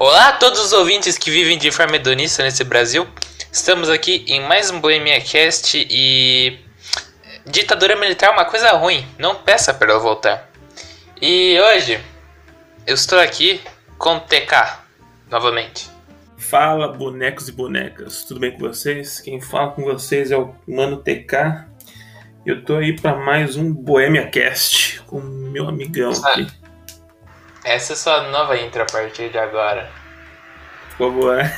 Olá a todos os ouvintes que vivem de forma hedonista nesse Brasil. Estamos aqui em mais um Bohemia Cast e ditadura militar é uma coisa ruim. Não peça para eu voltar. E hoje eu estou aqui com o TK novamente. Fala, bonecos e bonecas, tudo bem com vocês? Quem fala com vocês é o Mano TK. Eu tô aí para mais um Bohemia Cast com meu amigão aqui. Essa é sua nova intro a partir de agora. Ficou boa, né?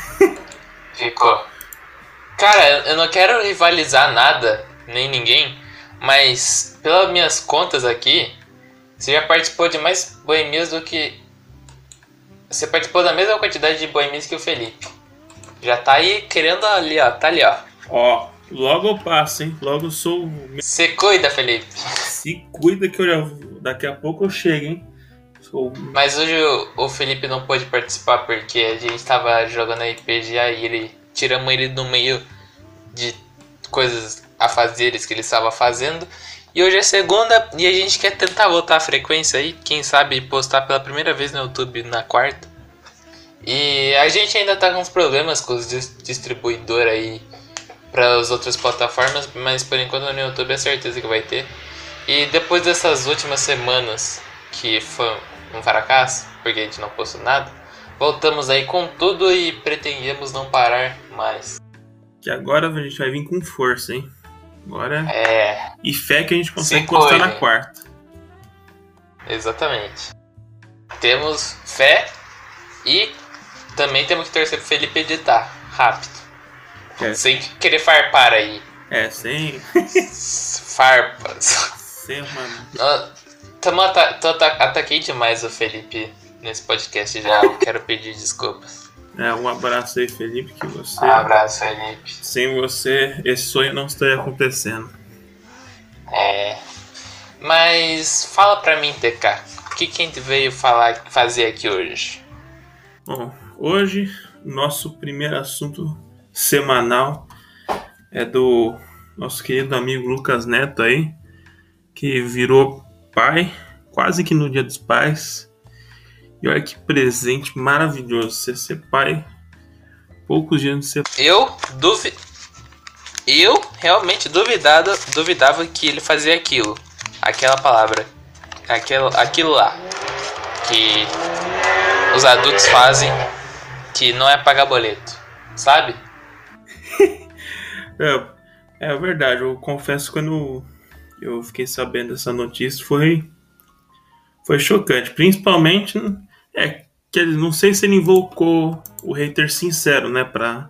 Ficou. Cara, eu não quero rivalizar nada, nem ninguém, mas pelas minhas contas aqui, você já participou de mais boemias do que. Você participou da mesma quantidade de boemias que o Felipe. Já tá aí querendo ali, ó. Tá ali, ó. Ó, logo eu passo, hein? Logo eu sou. o- Você cuida, Felipe. Se cuida que eu já. Daqui a pouco eu chego, hein? Sou. Mas hoje o, Felipe não pôde participar porque a gente tava jogando RPG e ele tiramos ele do meio de coisas a fazeres que ele estava fazendo. E hoje é segunda e a gente quer tentar voltar à frequência aí, quem sabe postar pela primeira vez no YouTube na quarta. E a gente ainda tá com uns problemas com os dis- distribuidor aí para as outras plataformas, mas por enquanto no YouTube é certeza que vai ter. E depois dessas últimas semanas que foi um fracasso, porque a gente não postou nada, voltamos aí com tudo e pretendemos não parar mais. Que agora a gente vai vir com força, hein? Agora. É, E fé que a gente consegue Se postar na quarta. exatamente. Temos fé e também temos que torcer pro Felipe editar rápido. É. Sem querer farpar aí. É, sem. Farpas. sem uma. Tamo ata tô ata ataquei demais o Felipe nesse podcast já. Eu quero pedir desculpas. É, um abraço aí, Felipe, que você. abraço, Felipe. Sem você, esse sonho não estaria acontecendo. É. Mas fala pra mim, TK, o que, que a gente veio falar, fazer aqui hoje? Bom, hoje, nosso primeiro assunto semanal é do nosso querido amigo Lucas Neto aí, que virou pai, quase que no dia dos pais. E olha que presente maravilhoso você ser pai. Poucos dias de ser Eu duvi... Eu realmente duvidado, duvidava que ele fazia aquilo. Aquela palavra. Aquilo, aquilo lá. Que os adultos fazem que não é pagar boleto. Sabe? É, é verdade, eu confesso quando eu fiquei sabendo dessa notícia foi foi chocante, principalmente é que ele não sei se ele invocou o hater sincero, né, Pra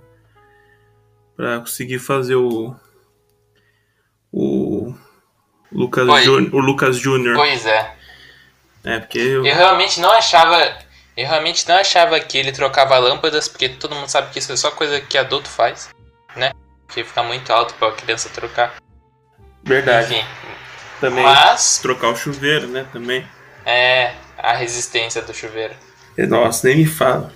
para conseguir fazer o o Lucas Oi. O Lucas Júnior, Pois é. é porque eu, Eu realmente não achava. Eu realmente não achava que ele trocava lâmpadas, porque todo mundo sabe que isso é só coisa que adulto faz, né? Que fica muito alto pra criança trocar. Verdade, Enfim. também Mas trocar o chuveiro, né, também. é a resistência do chuveiro. Nossa, nem me fala.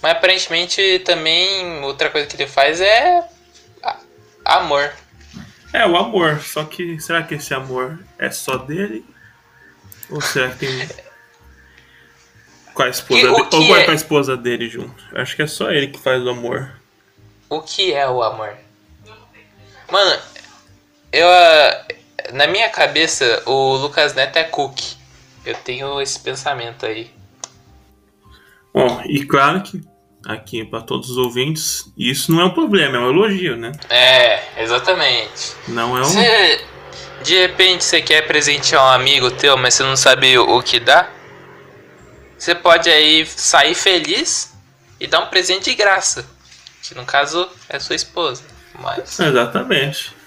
Mas aparentemente também outra coisa que ele faz é amor. É, o amor. Só que será que esse amor é só dele? Ou será que tem. Com a esposa E dele? Ou vai é- com a esposa dele junto? Acho que é só ele que faz o amor. O que é o amor? Mano, eu ah, na minha cabeça o Lucas Neto é cookie. Eu tenho esse pensamento aí. Bom, e claro que aqui para todos os ouvintes, isso não é um problema, é um elogio, né? É, exatamente. Não é um. De repente você quer presentear um amigo teu, mas você não sabe o, o que dá? Você pode aí sair feliz e dar um presente de graça. Que no caso é sua esposa. Mas. Exatamente.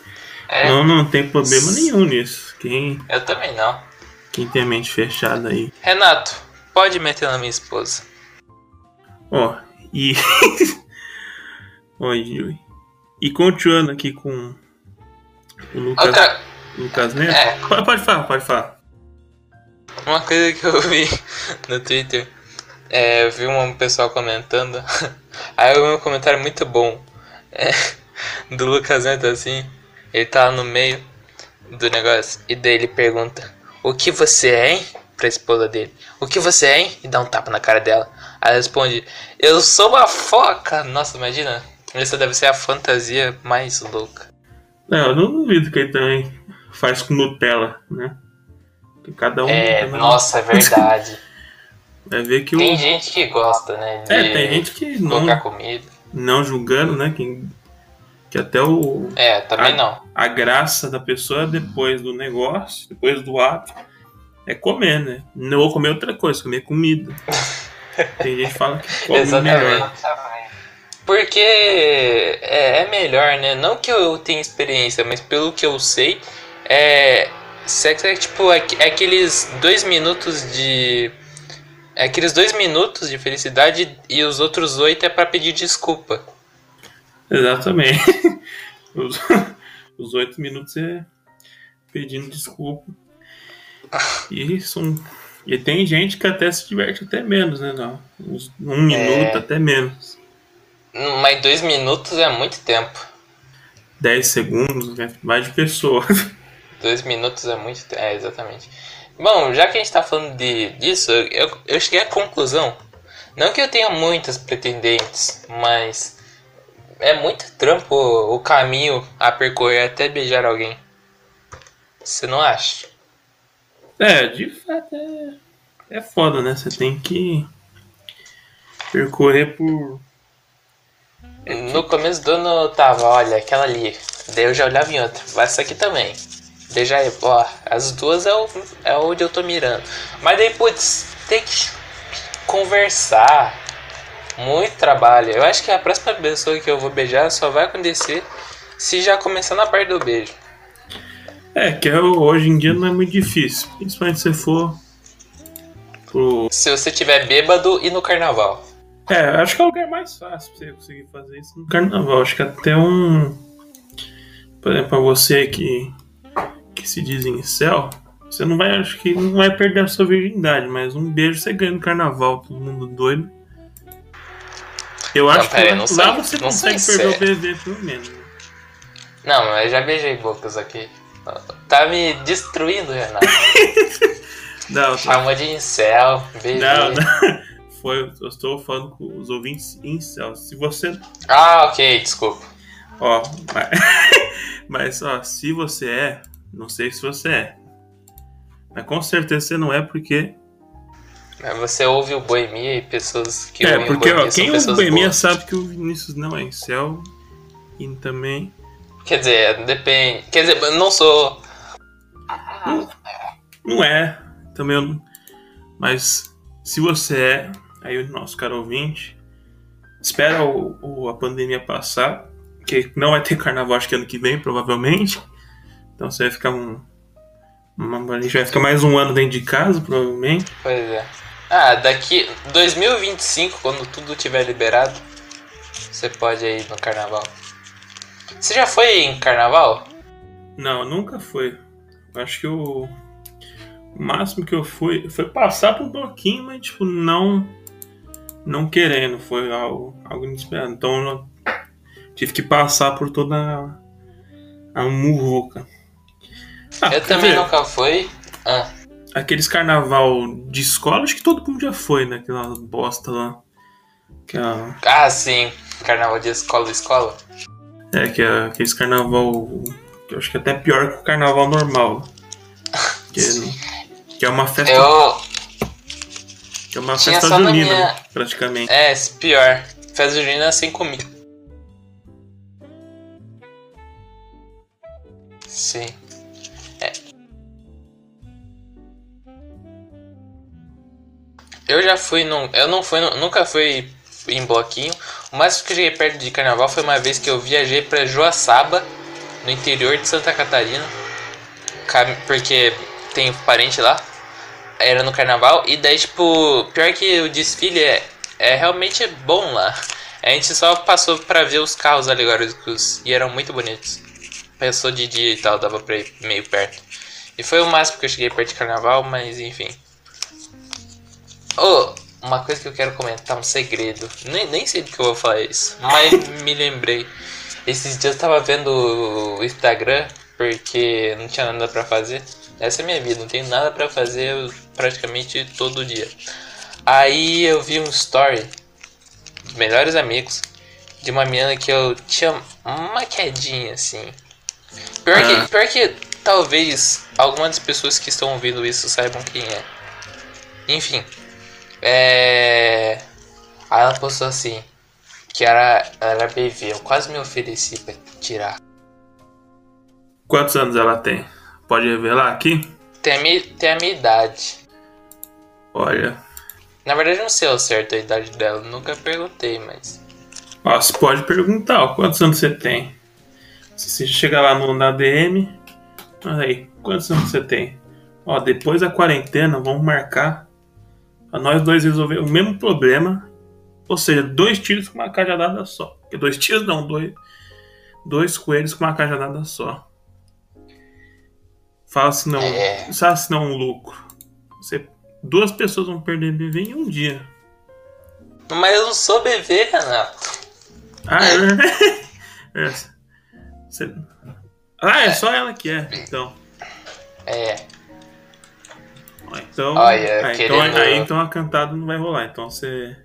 É, Não, não tem problema nenhum nisso. Quem, eu também não. quem tem a mente fechada aí. Renato, pode meter na minha esposa. Ó, e. Oi, Yui. E continuando aqui com o Lucas, Outra, Lucas Neto. É. Pode, falar, pode falar. uma coisa que eu vi no Twitter. É, eu vi um pessoal comentando. Aí eu vi um comentário muito bom. é, do Lucas Neto assim. Ele tá no meio do negócio. E daí ele pergunta: O que você é, hein? pra esposa dele: O que você é, hein? E dá um tapa na cara dela. Aí ela responde: Eu sou uma foca. Nossa, imagina. Essa deve ser a fantasia mais louca. Não, eu não duvido que ele também faz com Nutella, né? Que cada um. É, nossa, é verdade. Vai ver que o. tem gente que gosta, né? É, tem gente que não, colocar comida. não julgando, né? Que, que até o, É, também Ah. não. a graça da pessoa depois do negócio, depois do ato, é comer, né? Não vou comer outra coisa, comer comida. Tem gente que fala que come melhor. Exatamente. Porque é, é melhor, né? Não que eu tenha experiência, mas pelo que eu sei, é. Sexo é tipo é, é aqueles dois minutos de. É aqueles dois minutos de felicidade e os outros oito é pra pedir desculpa. Exatamente. Os, os oito minutos é pedindo desculpa. E, são, e tem gente que até se diverte até menos, né? Não, um minuto, até menos. Mas dois minutos é muito tempo. 10 segundos, né? mais de pessoa. Dois minutos é muito tempo. É, exatamente. Bom, já que a gente tá falando de, disso, eu, eu cheguei à conclusão. Não que eu tenha muitas pretendentes, mas é muito trampo o caminho a percorrer até beijar alguém. Você não acha? É, de fato é, é foda, né? Você tem que percorrer por. No começo do ano tava, olha, aquela ali. Daí eu já olhava em outra. Vai essa aqui também. Daí já, ó, as duas é, o, é onde eu tô mirando. Mas daí, putz, tem que conversar. Muito trabalho. Eu acho que a próxima pessoa que eu vou beijar só vai acontecer se já começar na parte do beijo. É, que é hoje em dia não é muito difícil. Principalmente se você for pro. Se você tiver bêbado e no carnaval. É, acho que é o lugar mais fácil pra você conseguir fazer isso no carnaval. Acho que até um. Por exemplo, pra você que, que se diz em céu, você não vai, acho que não vai perder a sua virgindade, mas um beijo você ganha no carnaval, todo mundo doido. Eu acho pera aí, que lá, não sei- lá você não consegue perder o se- bebê, pelo menos. né? Não, mas eu já beijei bocas aqui. Tá me destruindo, Renato. Não, tá- Chamou de incel, beijei. não, não. Foi, eu estou falando com os ouvintes céu. Se você Ah, ok, desculpa. Ó, mas, mas, ó, se você é, não sei se você é. Mas com certeza você não é porque. Mas Você ouve o Boemia e pessoas que é, porque o ó, quem ouve Boemia boas. sabe que o Vinícius não é incel. E também. Quer dizer, depende. Quer dizer, eu não sou. Não é. Também eu não. Mas se você é, aí o nosso caro ouvinte, espera o, o- a pandemia passar. Que não vai ter carnaval acho que ano que vem, provavelmente. Então você vai ficar um. uma- a gente vai ficar mais um ano dentro de casa, provavelmente. Pois é. Ah, daqui. 2025, quando tudo tiver liberado, você pode ir no carnaval. Você já foi em carnaval? Não, nunca foi. Acho que o, o máximo que eu fui foi passar por um bloquinho, mas tipo, não não querendo, foi algo, algo inesperado. Então eu tive que passar por toda a, a muvuca. Ah, eu também dizer, nunca fui. Ah, Aqueles carnaval de escola, acho que todo mundo já foi, né? Aquela bosta lá. Que é, ah, sim. Carnaval de escola escola. é, que é aqueles carnaval. Que eu acho que é até pior que o carnaval normal. Que, é- que é uma festa Eu. Que é uma Tinha festa junina, minha- praticamente. É, pior. Festa junina sem comida. Sim. Eu já fui num. Eu não fui. Nunca fui em bloquinho. O máximo que eu cheguei perto de carnaval foi uma vez que eu viajei pra Joaçaba, no interior de Santa Catarina. Porque tem parente lá. Era no carnaval. E daí, tipo, pior que o desfile é, é realmente bom lá. A gente só passou pra ver os carros alegóricos e eram muito bonitos. Passou de dia e tal, dava pra ir meio perto. E foi o máximo que eu cheguei perto de carnaval, mas enfim. Oh, uma coisa que eu quero comentar, um segredo. Nem, nem sei do que eu vou falar isso, mas me lembrei. Esses dias eu tava vendo o Instagram, porque não tinha nada pra fazer. Essa é minha vida, não tenho nada pra fazer praticamente todo dia. Aí eu vi um story dos melhores amigos de uma menina que eu tinha uma quedinha assim. Pior, Ah. que, pior que talvez algumas das pessoas que estão ouvindo isso saibam quem é. Enfim. É. Aí ela postou assim. Que era, era BV. Eu quase me ofereci pra tirar. Quantos anos ela tem? Pode revelar aqui? Tem a minha, tem a minha idade. Olha. Na verdade, eu não sei ao certo a idade dela. Nunca perguntei, mas. Ó, você pode perguntar, ó, quantos anos você tem? Se você chegar lá no, na DM, aí, quantos anos você tem? Ó, depois da quarentena, vamos marcar nós dois resolver o mesmo problema. Ou seja, dois tiros com uma cajadada só. Porque dois tiros não, dois, dois coelhos com uma cajadada só. Fala se não, É. sabe se não é um lucro. Você, duas pessoas vão perder bebê em um dia. Mas eu não sou BV, Renato. Ah, é. é. Você- Ah, é só ela que é, então. É. Então, Olha, ah, então, querendo- aí então a cantada não vai rolar. Então você.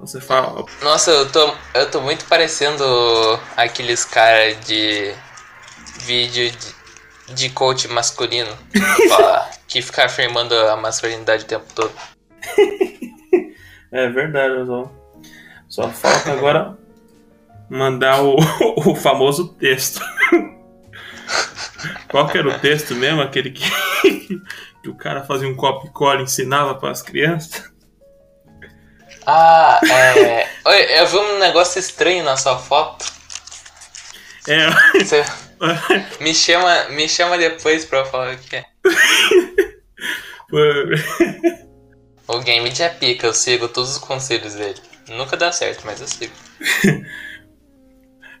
Você fala. Nossa, eu tô, eu tô muito parecendo aqueles caras de vídeo de, de coach masculino. que fica afirmando a masculinidade o tempo todo. É verdade, só, só falta agora mandar o, o famoso texto. Qual que era o texto mesmo? Aquele que, que o cara fazia um copo e cola e ensinava para as crianças? Ah, é. Oi, eu vi um negócio estranho na sua foto. É. Você me chama, me chama depois pra eu falar o que é. O game é pica, eu sigo todos os conselhos dele. Nunca dá certo, mas eu sigo.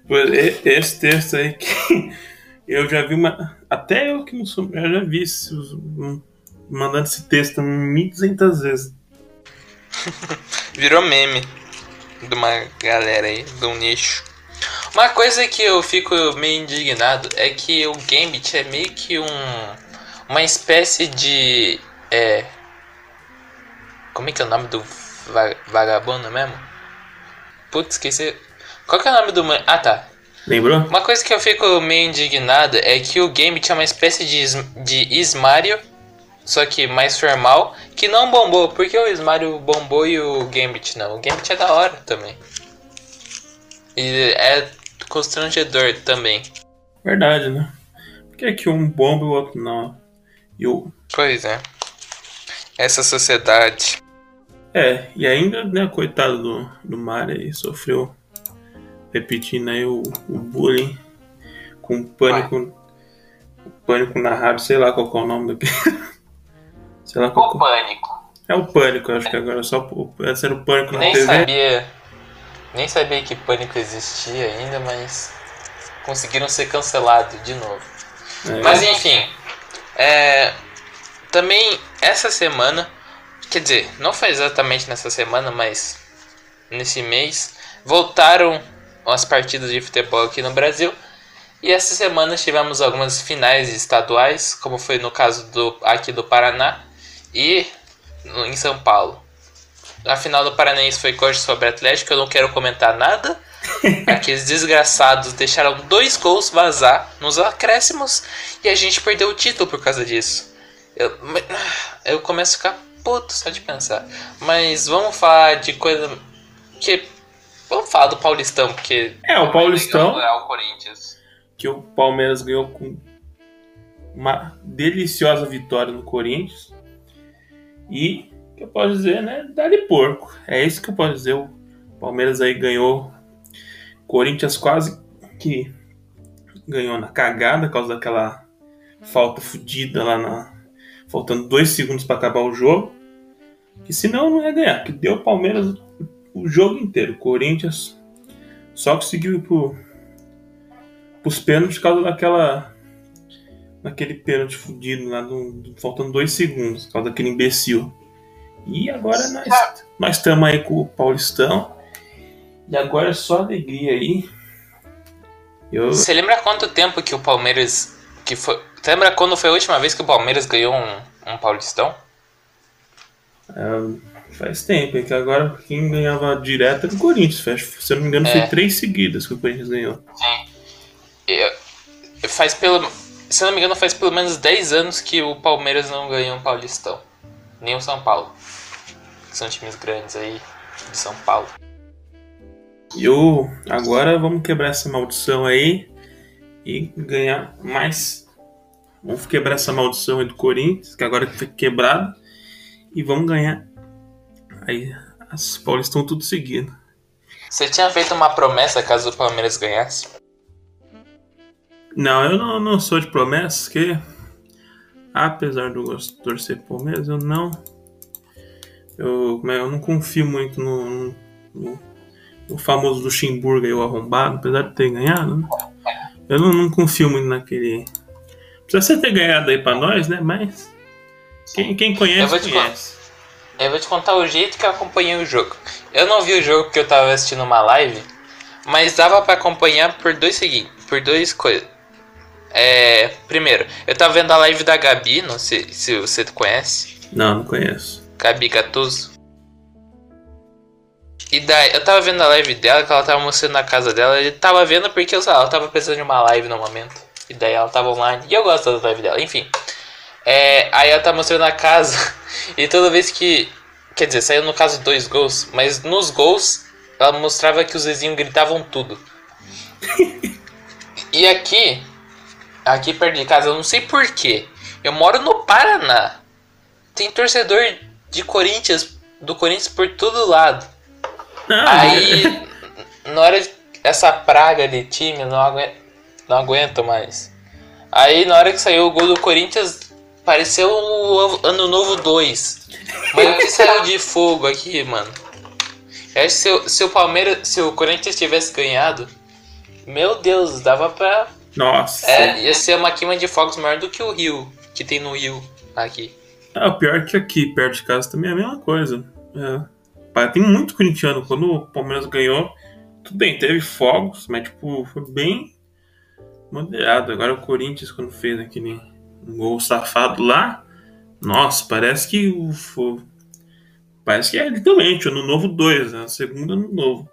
Esse texto aí que eu já vi uma. Até eu que não sou. Eu já vi um- mandando esse texto 1.200 vezes. Virou meme de uma galera aí, de um nicho. Uma coisa que eu fico meio indignado é que o Gambit é meio que um. Uma espécie de. É. Como é que é o nome do va- vagabundo mesmo? Putz, esqueci. Qual que é o nome do. Ah tá. Lembrou? Uma coisa que eu fico meio indignado é que o Gambit é uma espécie de, is- de Ismario, só que mais formal, que não bombou. Porque o Ismario bombou e o Gambit não? O Gambit é da hora também. E é constrangedor também. Verdade, né? Por que, que um bomba e o outro não? E o. Pois é. Essa sociedade. É, e ainda, né, coitado do, do Mario aí, sofreu repetindo aí o, o bullying com pânico. O pânico narrado, sei lá qual que é o nome daquele. sei lá qual que pânico. é. o pânico, acho que agora só o- esse era o pânico na Nem TV. sabia. Nem sabia que pânico existia ainda, mas conseguiram ser cancelados de novo. É. Mas enfim, é, também essa semana, quer dizer, não foi exatamente nessa semana, mas nesse mês, voltaram as partidas de futebol aqui no Brasil. E essa semana tivemos algumas finais estaduais, como foi no caso do aqui do Paraná e no- em São Paulo. A final do Paranaense foi Coxa sobre Atlético, eu não quero comentar nada. Aqueles desgraçados deixaram dois gols vazar nos acréscimos e a gente perdeu o título por causa disso. Eu, eu começo a ficar puto só de pensar. Mas vamos falar de coisa que. Vamos falar do Paulistão, porque. É, o Paulistão- É o Corinthians. que o Palmeiras ganhou com uma deliciosa vitória no Corinthians. E que eu posso dizer, né? Dá-lhe porco. É isso que eu posso dizer. O Palmeiras aí ganhou. Corinthians quase que ganhou na cagada por causa daquela falta fodida lá na. Faltando dois segundos para acabar o jogo. Que senão não ia ganhar. Que deu o Palmeiras o jogo inteiro. O Corinthians só conseguiu ir pro, pros pênaltis por causa daquela. Daquele pênalti fudido lá, do, do- faltando dois segundos, por causa daquele imbecil. E agora nós nós estamos aí com o Paulistão. E agora é só alegria aí. Eu, Você lembra quanto tempo que o Palmeiras. Que foi, Você lembra quando foi a última vez que o Palmeiras ganhou um, um Paulistão? É, faz tempo, é que agora quem ganhava direto era o Corinthians. Se eu não me engano, É. foi três seguidas que o Corinthians ganhou. Eu- eu- faz pelo. Se não me engano, faz pelo menos 10 anos que o Palmeiras não ganhou um Paulistão. Nem o São Paulo. Que são times grandes aí de São Paulo. E eu, agora vamos quebrar essa maldição aí e ganhar mais. Vamos quebrar essa maldição aí do Corinthians, que agora foi quebrada. E vamos ganhar. Aí as Paulistas estão tudo seguindo. Você tinha feito uma promessa caso o Palmeiras ganhasse? Não, eu não, não sou de promessas, que apesar de eu torcer Palmeiras, eu não. Eu, mas eu não confio muito no, no, no famoso Luxemburgo aí, o arrombado, apesar de ter ganhado, né? Eu não, não confio muito naquele. Precisa você ter ganhado aí pra nós, né? Mas. Quem, quem Eu conhece, vou te conhece. Eu vou te contar o jeito que eu acompanhei o jogo. Eu não vi o jogo porque eu tava assistindo uma live, mas dava pra acompanhar por dois seguintes, por dois coisas. É, primeiro, eu tava vendo a live da Gabi, não sei se você conhece, Não, não conheço. Gabi Gattuso. E daí, eu tava vendo a live dela, que ela tava mostrando na casa dela, eu tava vendo porque eu, sei lá, ela tava precisando de uma live no momento. E daí ela tava online, e eu gosto da live dela, enfim. É, aí ela tá mostrando a casa, e toda vez que. Quer dizer, saiu no caso dois gols, mas nos gols ela mostrava que os vizinhos gritavam tudo. e aqui, aqui perto de casa, eu não sei porquê, eu moro no Paraná. Tem torcedor de Corinthians, do Corinthians por todo lado. Aí, na hora de, essa praga de time, não aguento, não aguento mais. Aí, na hora que saiu o gol do Corinthians, pareceu o Ano Novo 2. Mas o que saiu de fogo aqui, mano? Que se, o- se o Palmeiras, se o Corinthians tivesse ganhado, meu Deus, dava pra. Nossa. É, ia ser uma queima de fogos maior do que o Rio, que tem no Rio aqui. Ah, o pior é que aqui, perto de casa, também é a mesma coisa. É. Tem muito corintiano. Quando o Palmeiras ganhou, tudo bem, teve fogos, mas tipo, foi bem moderado. Agora o Corinthians, quando fez aquele gol safado lá, nossa, parece que o. o- Parece que é literalmente ano novo 2, né? Segundo ano novo.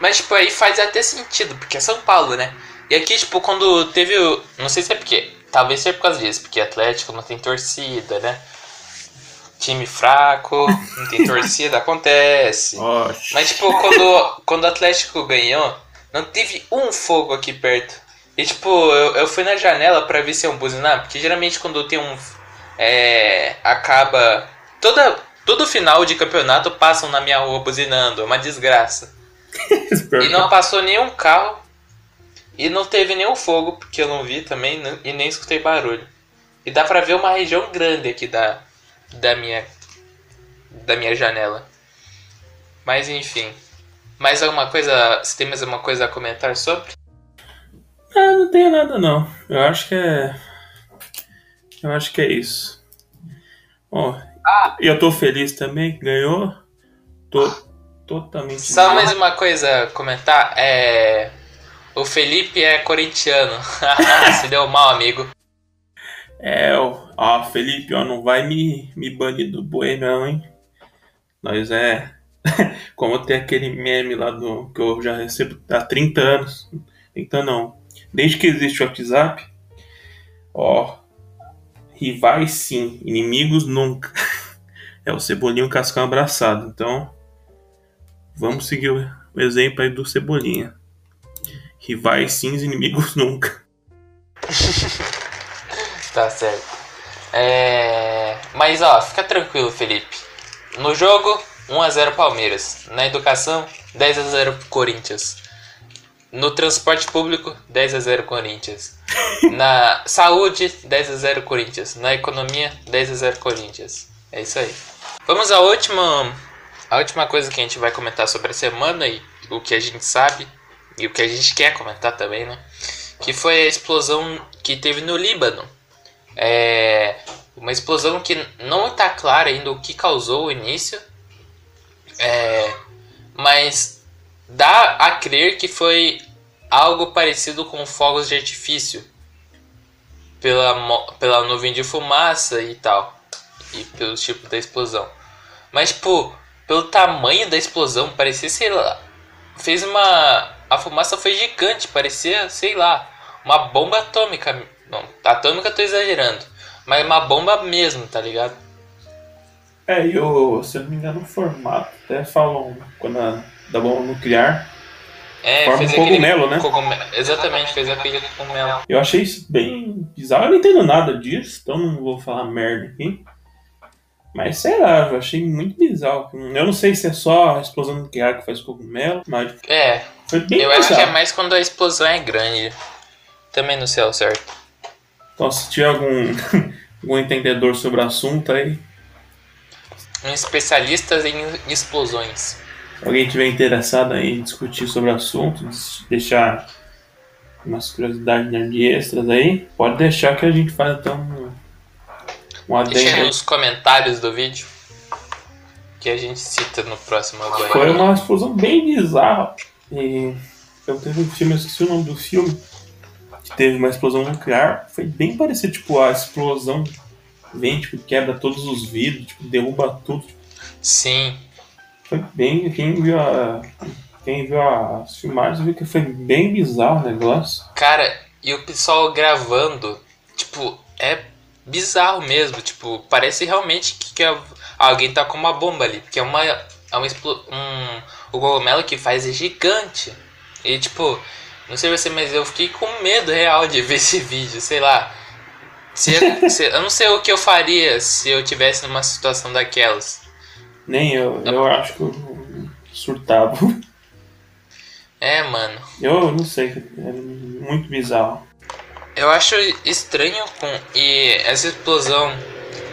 Mas, tipo, aí faz até sentido, porque é São Paulo, né? E aqui, tipo, quando teve o. Não sei se é porque. Talvez seja por causa disso, porque Atlético não tem torcida, né? Time fraco, não tem torcida, acontece. Ótimo. Mas, tipo, quando, quando o Atlético ganhou, não teve um fogo aqui perto. E, tipo, eu, eu fui na janela pra ver se é um buzinar, porque geralmente quando tem um. É. Acaba. Toda, todo final de campeonato passam na minha rua buzinando, é uma desgraça. E não passou nenhum carro. E não teve nenhum fogo, porque eu não vi também e nem escutei barulho. E dá pra ver uma região grande aqui da, da minha da minha janela. Mas enfim. Mais alguma coisa? Você tem mais alguma coisa a comentar sobre? Ah, não tenho nada não. Eu acho que é. Eu acho que é isso. Ó, e eu tô feliz também, ganhou. Tô totalmente. Só mais uma coisa a comentar. É. O Felipe é corintiano. Se deu mal, amigo. É, ó, Felipe, ó, não vai me, me banir do Boêmio, não, hein? Nós é. Como tem aquele meme lá do que eu já recebo há 30 anos. 30 não. Desde que existe o WhatsApp. Ó. Rivais sim, inimigos nunca. É o Cebolinha e o Cascão abraçado. Então. Vamos seguir o exemplo aí do Cebolinha. Rivais sim, inimigos nunca. Tá certo. É... Mas ó, fica tranquilo, Felipe. No jogo, 1x0 Palmeiras. Na educação, 10x0 Corinthians. No transporte público, 10x0 Corinthians. Na saúde, 10x0 Corinthians. Na economia, 10x0 Corinthians. É isso aí. Vamos à última, a última coisa que a gente vai comentar sobre a semana e o que a gente sabe e o que a gente quer comentar também, né? Que foi a explosão que teve no Líbano. É uma explosão que não está claro ainda o que causou o início, é, mas dá a crer que foi algo parecido com fogos de artifício. pela, pela nuvem de fumaça e tal. E pelo tipo da explosão. Mas, tipo, pelo tamanho da explosão, parecia, sei lá. Fez uma. A fumaça foi gigante, parecia, sei lá, uma bomba atômica. Não, atômica eu tô exagerando. Mas uma bomba mesmo, tá ligado? É, e o, se eu não me engano, o formato até falam quando a, da bomba nuclear. É, Forma fez um cogumelo, né? cogumelo. Exatamente, fez aquele cogumelo. Eu achei isso bem bizarro. Eu não entendo nada disso, então não vou falar merda aqui. Mas sei lá, eu achei muito bizarro. Eu não sei se é só a explosão nuclear que faz cogumelo, mas É, foi bem eu acho que é mais quando a explosão é grande. Também não sei ao certo. Então, se tiver algum, algum entendedor sobre o assunto aí, Um especialista em explosões. se alguém tiver interessado aí em discutir sobre o assunto, deixar umas curiosidades de extras aí, pode deixar que a gente faz então um, um Deixa nos comentários do vídeo. Que a gente cita no próximo banho. Foi uma explosão bem bizarra. E eu teve um filme, eu esqueci o nome do filme, que teve uma explosão nuclear. Foi bem parecido, tipo, a explosão vem, tipo, quebra todos os vidros, tipo, derruba tudo. Sim. Foi bem. Quem viu a. Quem viu as filmagens viu que foi bem bizarro o negócio. Cara, e o pessoal gravando, tipo, é bizarro mesmo. Tipo, parece realmente que, que a- alguém tá com uma bomba ali. Porque é uma. É uma um, o cogumelo que faz é gigante. E tipo, não sei você, mas eu fiquei com medo real de ver esse vídeo, sei lá. Se, se- eu não sei o que eu faria se eu tivesse numa situação daquelas. Nem eu, eu acho que eu surtava. É, mano. Eu não sei, é muito bizarro. Eu acho estranho com e essa explosão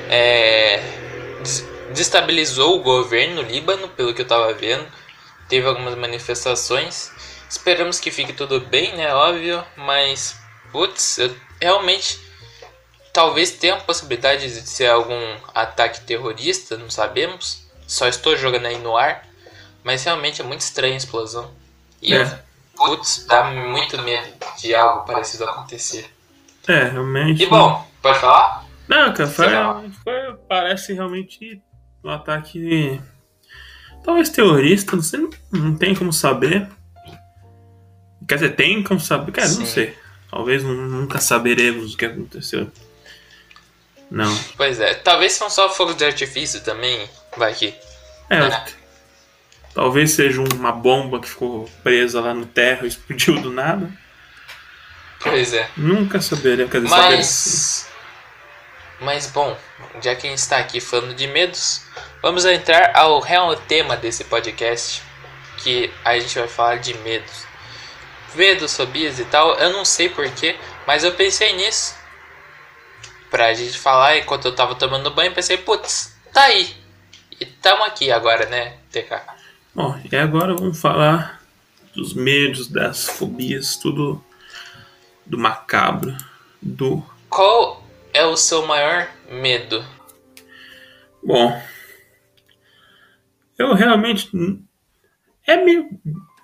é, des- destabilizou o governo Líbano, pelo que eu tava vendo. Teve algumas manifestações. Esperamos que fique tudo bem, né? Óbvio, mas putz, eu realmente talvez tenha a possibilidade de ser algum ataque terrorista, não sabemos. Só estou jogando aí no ar, mas realmente é muito estranha a explosão. E É. putz, dá muito medo de algo parecido acontecer. É, realmente. E bom, pode falar? Não, cara, foi, foi- parece realmente um ataque. Talvez terrorista, não sei, não tem como saber. Quer dizer, tem como saber, cara, não Sim. sei. Talvez nu- nunca saberemos o que aconteceu. Não. Pois é, talvez são só fogos de artifício também. Vai que. É, talvez seja uma bomba que ficou presa lá no terra e explodiu do nada. Pois é. Nunca saberemos, saberemos. Mas. Bom, já que a gente está aqui falando de medos, vamos entrar ao real tema desse podcast. Que a gente vai falar de medos. Medos, fobias e tal. Eu não sei porquê, mas eu pensei nisso. Pra gente falar enquanto eu tava tomando banho, pensei, putz, tá aí. E tamo aqui agora, né, TK? Bom, e agora vamos falar dos medos, das fobias, tudo do macabro, do. Qual é o seu maior medo? Bom, eu realmente. É meio.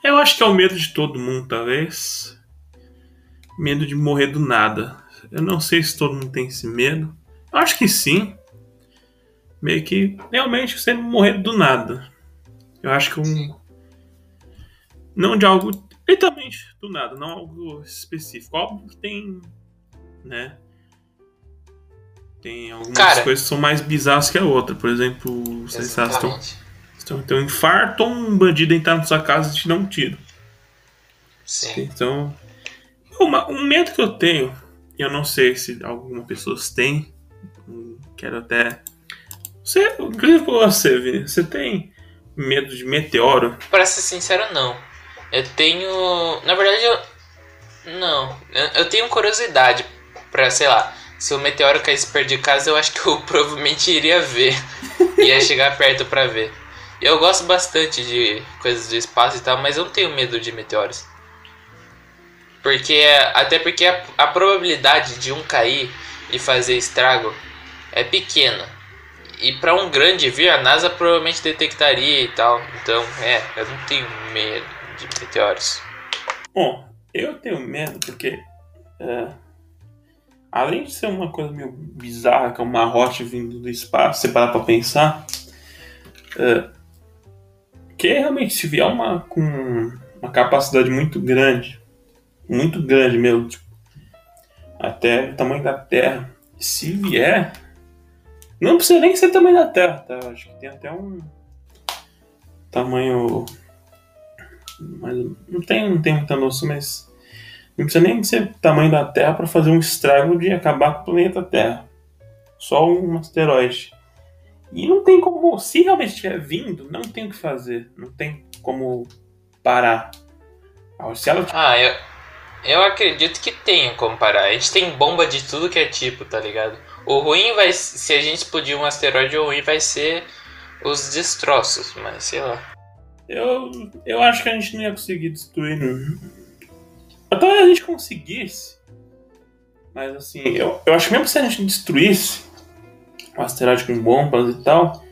Eu acho que é o medo de todo mundo, talvez. Medo de morrer do nada. Eu não sei se todo mundo tem esse medo. Eu acho que sim. Meio que realmente você morrer do nada. Eu acho que um. Não de algo. Literalmente do nada, não algo específico. Óbvio que tem. Né? Tem algumas Cara. coisas que são mais bizarras que a outra. Por exemplo, vocês estão então, tem um infarto ou um bandido entrar na sua casa e te dar um tiro. Sim. Então, uma- um medo que eu tenho, e eu não sei se algumas pessoas têm, quero até. Você, inclusive pra você, Vini, você tem medo de meteoro? Pra ser sincero, não. Eu tenho. Na verdade, eu. Não. Eu, eu tenho curiosidade pra, sei lá, se o meteoro caísse perto de casa, eu acho que eu provavelmente iria ver. Ia chegar perto pra ver. Eu gosto bastante de coisas do espaço e tal, mas eu não tenho medo de meteoros. Porque. Até porque a, a probabilidade de um cair e fazer estrago é pequena. E pra um grande vir, a NASA provavelmente detectaria e tal. Então, é, eu não tenho medo de meteoros. Bom, eu tenho medo porque. é, além de ser uma coisa meio bizarra, que é uma rocha vindo do espaço, você parar pra pensar, é, que realmente se vier uma com uma capacidade muito grande, muito grande mesmo, tipo, até o tamanho da Terra, se vier, não precisa nem ser tamanho da Terra, tá? Acho que tem até um tamanho. Mas não tem, não tem muita noção, mas não precisa nem ser o tamanho da Terra para fazer um estrago de acabar com o planeta Terra. Só um asteroide. E não tem como, se realmente estiver vindo, não tem o que fazer. Não tem como parar. Se ela... Ah, eu, eu acredito que tenha como parar. A gente tem bomba de tudo que é tipo, tá ligado? O ruim vai se a gente explodir um asteroide, o ruim vai ser os destroços, mas sei lá. Eu, eu acho que a gente não ia conseguir destruir. Não. Até a gente conseguisse. Mas assim, eu, eu acho que mesmo se a gente destruísse um asteroide com bombas e tal,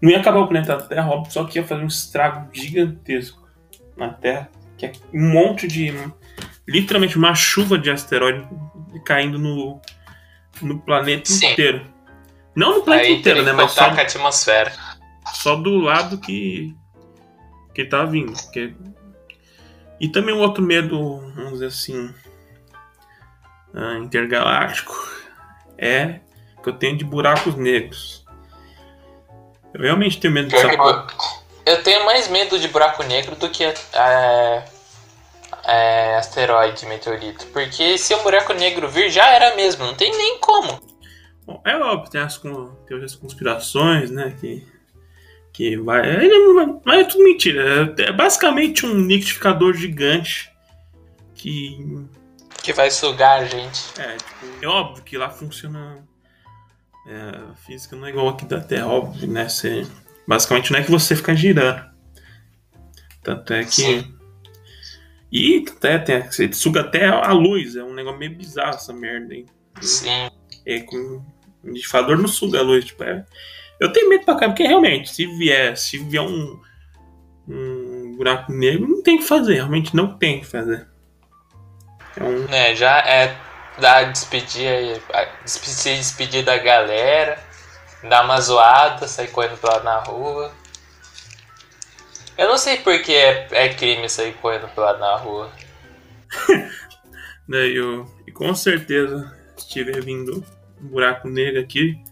não ia acabar o planeta Terra, óbvio, só que ia fazer um estrago gigantesco na Terra. Que é um monte de. Literalmente uma chuva de asteroide caindo no, no planeta Sim. inteiro. Não no planeta Aí inteiro, né? Mas só, a atmosfera. só do lado que. que tá vindo. Porque e também um outro medo, vamos dizer assim, uh, intergaláctico é que eu tenho de buracos negros. Eu realmente tenho medo dessa coisa. Eu tenho mais medo de buraco negro do que é, é, asteroide, meteorito. Porque se um buraco negro vir, já era mesmo, não tem nem como. Bom, é óbvio, tem as, tem as conspirações, né? Que que vai. Mas é tudo mentira. É, é basicamente um liquidificador gigante que. Que vai sugar a gente. É, tipo, é óbvio que lá funciona. É, a física não é igual aqui da Terra, óbvio, né? Você, basicamente não é que você fica girando. Tanto é que. Sim. E até, tem, você suga até a luz, é um negócio meio bizarro essa merda aí. Sim. É, com o liquidificador não suga a luz, tipo, é. Eu tenho medo pra cá, porque realmente, se vier, se vier um, um buraco negro, não tem o que fazer, realmente não tem o que fazer. É, um... é já é dar despedir, se despedir da galera, dar uma zoada, sair correndo pela na rua. Eu não sei porque é, é crime sair correndo pela na rua. Daí eu, e com certeza, se tiver vindo um buraco negro aqui,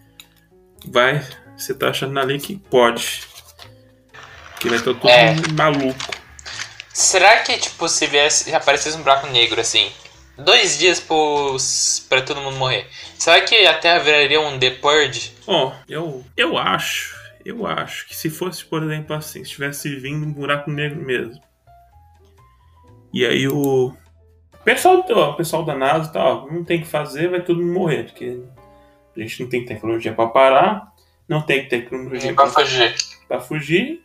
vai você tá achando ali que pode. Que vai estar tudo é. maluco. Será que, tipo, se viesse, aparecesse um buraco negro assim, dois dias pros, pra todo mundo morrer, será que a Terra viraria um The Purge? Ó, oh, eu, eu acho, eu acho que se fosse, por exemplo, assim, se tivesse vindo um buraco negro mesmo. E aí o. Pessoal, ó, o pessoal da NASA tá, ó, não tem que fazer, vai todo mundo morrer, porque a gente não tem tecnologia para parar. Não tem tecnologia para fugir. Para fugir,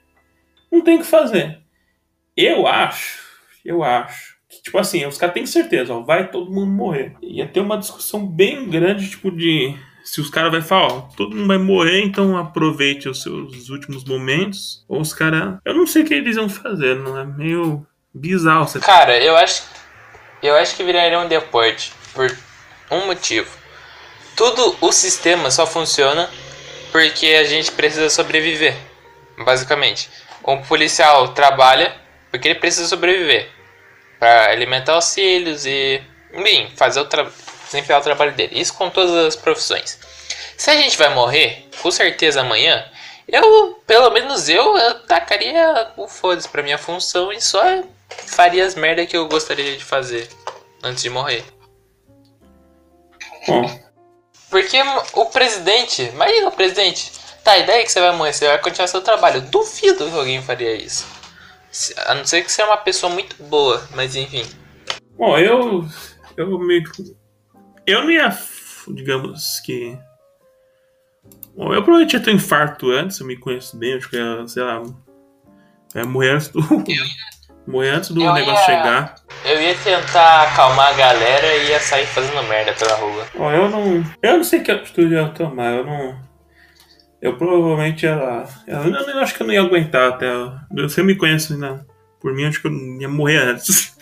não tem o que fazer. Eu acho, eu acho que, tipo assim, os caras têm certeza, ó, vai todo mundo morrer. Ia ter uma discussão bem grande, tipo, de se os caras vai falar, ó, todo mundo vai morrer, então aproveite os seus últimos momentos. Ou os caras. Eu não sei o que eles vão fazer, não é meio bizarro. Você... Cara, eu acho. Eu acho que viraria um deporte. Por um motivo. Tudo o sistema só funciona porque a gente precisa sobreviver, basicamente. Um policial trabalha porque ele precisa sobreviver para alimentar os filhos e, enfim, fazer o desempenhar o trabalho dele. Isso com todas as profissões. Se a gente vai morrer, com certeza amanhã, eu, pelo menos eu, eu tacaria o foda-se minha função e só faria as merda que eu gostaria de fazer antes de morrer. Hum. Porque o presidente, imagina o presidente, tá, a ideia é que você vai morrer, você vai continuar seu trabalho. duvido que alguém faria isso. A não ser que você é uma pessoa muito boa, mas enfim. Bom, eu. Eu meio. Eu não ia. Digamos que. Bom, eu provavelmente ia ter um infarto antes, eu me conheço bem, acho que ia, sei lá. Ia morrer antes do. Eu Morrer antes do eu negócio ia, chegar. Eu ia tentar acalmar a galera e ia sair fazendo merda pela rua. Ó, eu não. Eu não sei que atitude eu ia tomar, eu não. Eu provavelmente ia lá. Eu, eu, eu acho que eu não ia aguentar até. Você me conhece, né? Por mim, acho que eu ia morrer antes.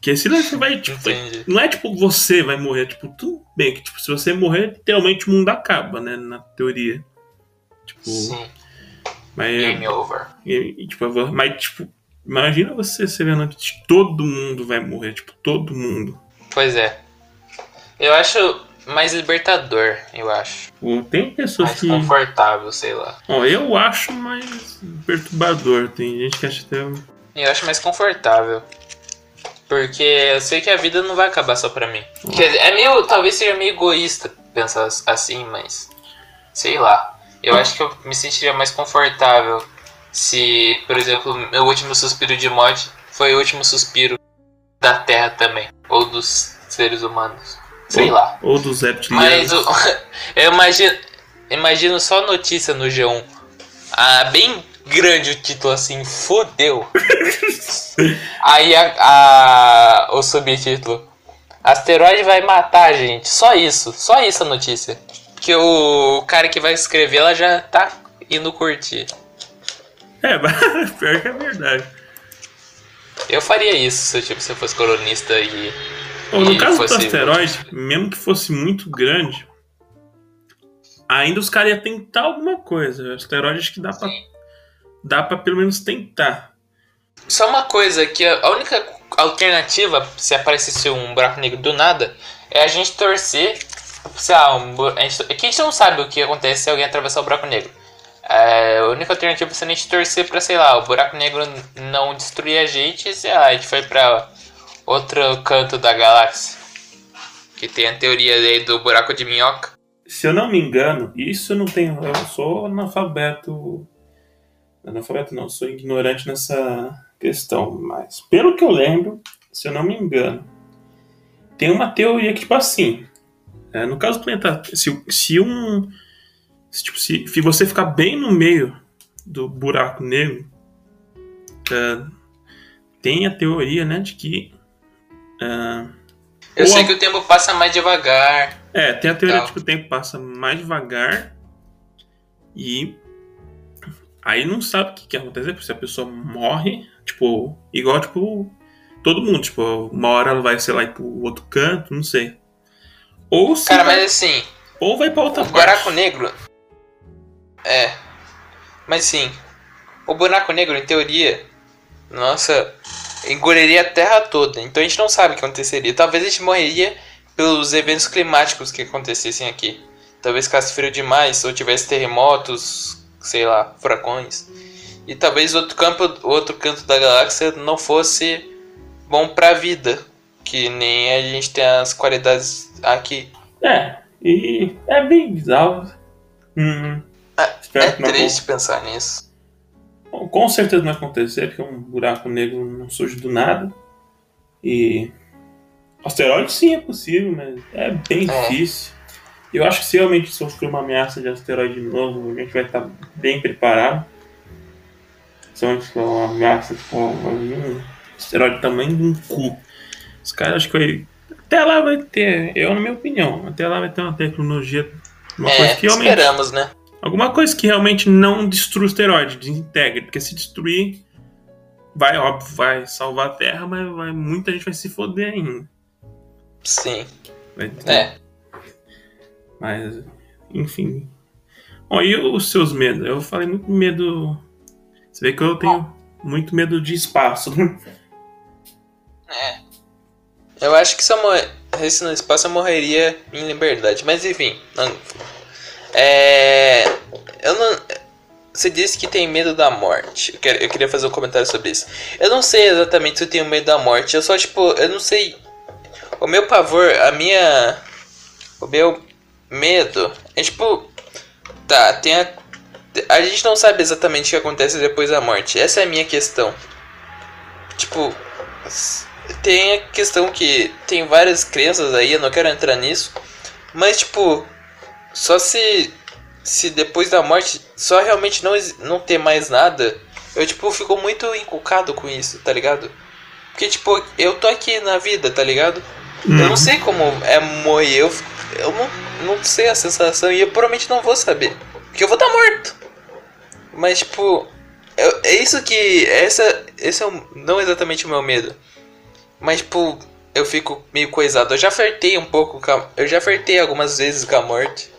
Que esse lance vai, tipo, Entendi. não é tipo você vai morrer, tipo, tudo bem, que tipo, se você morrer, literalmente o mundo acaba, né? Na teoria. Tipo, Sim, mas, game over. e- e, tipo, mas, tipo, imagina você ser a noite que todo mundo vai morrer, tipo, todo mundo. Pois é. Eu acho mais libertador, eu acho. Tem pessoas Mais que. confortável, sei lá. Ó, eu acho mais perturbador. Tem gente que acha até. Eu acho mais confortável. Porque eu sei que a vida não vai acabar só pra mim. Quer dizer, é meio. Talvez seja meio egoísta pensar assim, mas. Sei lá. Eu acho que eu me sentiria mais confortável se, por exemplo, meu último suspiro de morte foi o último suspiro da Terra também. Ou dos seres humanos. Sei ou, lá. Ou dos reptilianos. Mas o- eu imagino, imagino só notícia no G1. Ah, bem grande o título assim, fodeu. Aí a, a- o subtítulo. Asteroide vai matar a gente. Só isso, só isso a notícia. Que o cara que vai escrever ela já tá indo curtir. É, pior que é verdade. Eu faria isso se eu, tipo, se eu fosse colunista e. Bom, no E caso do fosse- asteroide, mesmo que fosse muito grande, ainda os caras iam tentar alguma coisa. O asteroide acho que dá pra, dá pra pelo menos tentar. Só uma coisa, que a única alternativa, se aparecesse um buraco negro do nada, é a gente torcer. Sei lá, um, a gente, é que a gente não sabe o que acontece se alguém atravessar o buraco negro. É, a única alternativa é a gente torcer pra, sei lá, o buraco negro não destruir a gente sei lá, a gente foi pra outro canto da galáxia. Que tem a teoria aí do buraco de minhoca. Se eu não me engano, isso não tenho. Eu sou analfabeto. Analfabeto não, sou ignorante nessa questão. Mas pelo que eu lembro, se eu não me engano, tem uma teoria que, tipo assim. é, no caso do planeta. Se, se um. Se, tipo, se, se você ficar bem no meio do buraco negro, é, tem a teoria, né, de que. é, Eu sei a- que o tempo passa mais devagar. é, tem a teoria Tá. de que o tempo passa mais devagar e aí não sabe o que, que acontece se a pessoa morre, tipo, igual, tipo, todo mundo, tipo, uma hora ela vai, sei lá, ir pro outro canto, não sei. Ou se Cara, vai, mas assim, ou vai pra outra O parte. buraco negro. É. Mas sim. O buraco negro, em teoria. Nossa. Engoliria a terra toda. Então a gente não sabe o que aconteceria. Talvez a gente morreria pelos eventos climáticos que acontecessem aqui. Talvez ficasse frio demais, ou tivesse terremotos, sei lá, furacões. E talvez outro campo, outro canto da galáxia não fosse bom pra vida. Que nem a gente tem as qualidades aqui. É, e é bem bizarro. Hum, espero É que não triste pensar nisso. Bom, com certeza não vai acontecer, porque um buraco negro não surge do nada. E. Asteroide sim é possível, mas é bem É. difícil. Eu acho que se realmente sofrer uma ameaça de asteroide novo, a gente vai estar bem preparado. Principalmente se for uma ameaça, tipo, um asteroide tamanho de um cu. Os caras acho que vai. Até lá vai ter, eu na minha opinião, até lá vai ter uma tecnologia. Uma coisa É, que realmente. esperamos, né? Alguma coisa que realmente não destrua o asteroide, desintegre. Porque se destruir, vai, óbvio, vai salvar a Terra, mas vai, muita gente vai se foder ainda. Sim. Vai É. Mas, enfim. Bom, e os seus medos? Eu falei muito medo. Você vê que eu tenho muito medo de espaço. É. Eu acho que se eu morresse no espaço eu morreria em liberdade. Mas enfim. Não... É. Eu não. Você disse que tem medo da morte. Eu, quero- eu queria fazer um comentário sobre isso. Eu não sei exatamente se eu tenho medo da morte. Eu só, tipo, eu não sei. O meu pavor, a minha. O meu medo é tipo. Tá, tem a. A gente não sabe exatamente o que acontece depois da morte. Essa é a minha questão. Tipo. Tem a questão que tem várias crenças aí, eu não quero entrar nisso. Mas, tipo. Só se. Se depois da morte só realmente não, não ter mais nada. Eu, tipo, fico muito encucado com isso, tá ligado? Porque, tipo, eu tô aqui na vida, tá ligado? Eu não sei como é morrer, eu, eu não, não sei a sensação e eu provavelmente não vou saber. Porque eu vou estar morto. Mas, tipo, eu- é isso que. Essa, esse é o- não exatamente o meu medo. Mas, tipo, eu fico meio coisado. Eu já flertei um pouco a... Eu já flertei algumas vezes com a morte.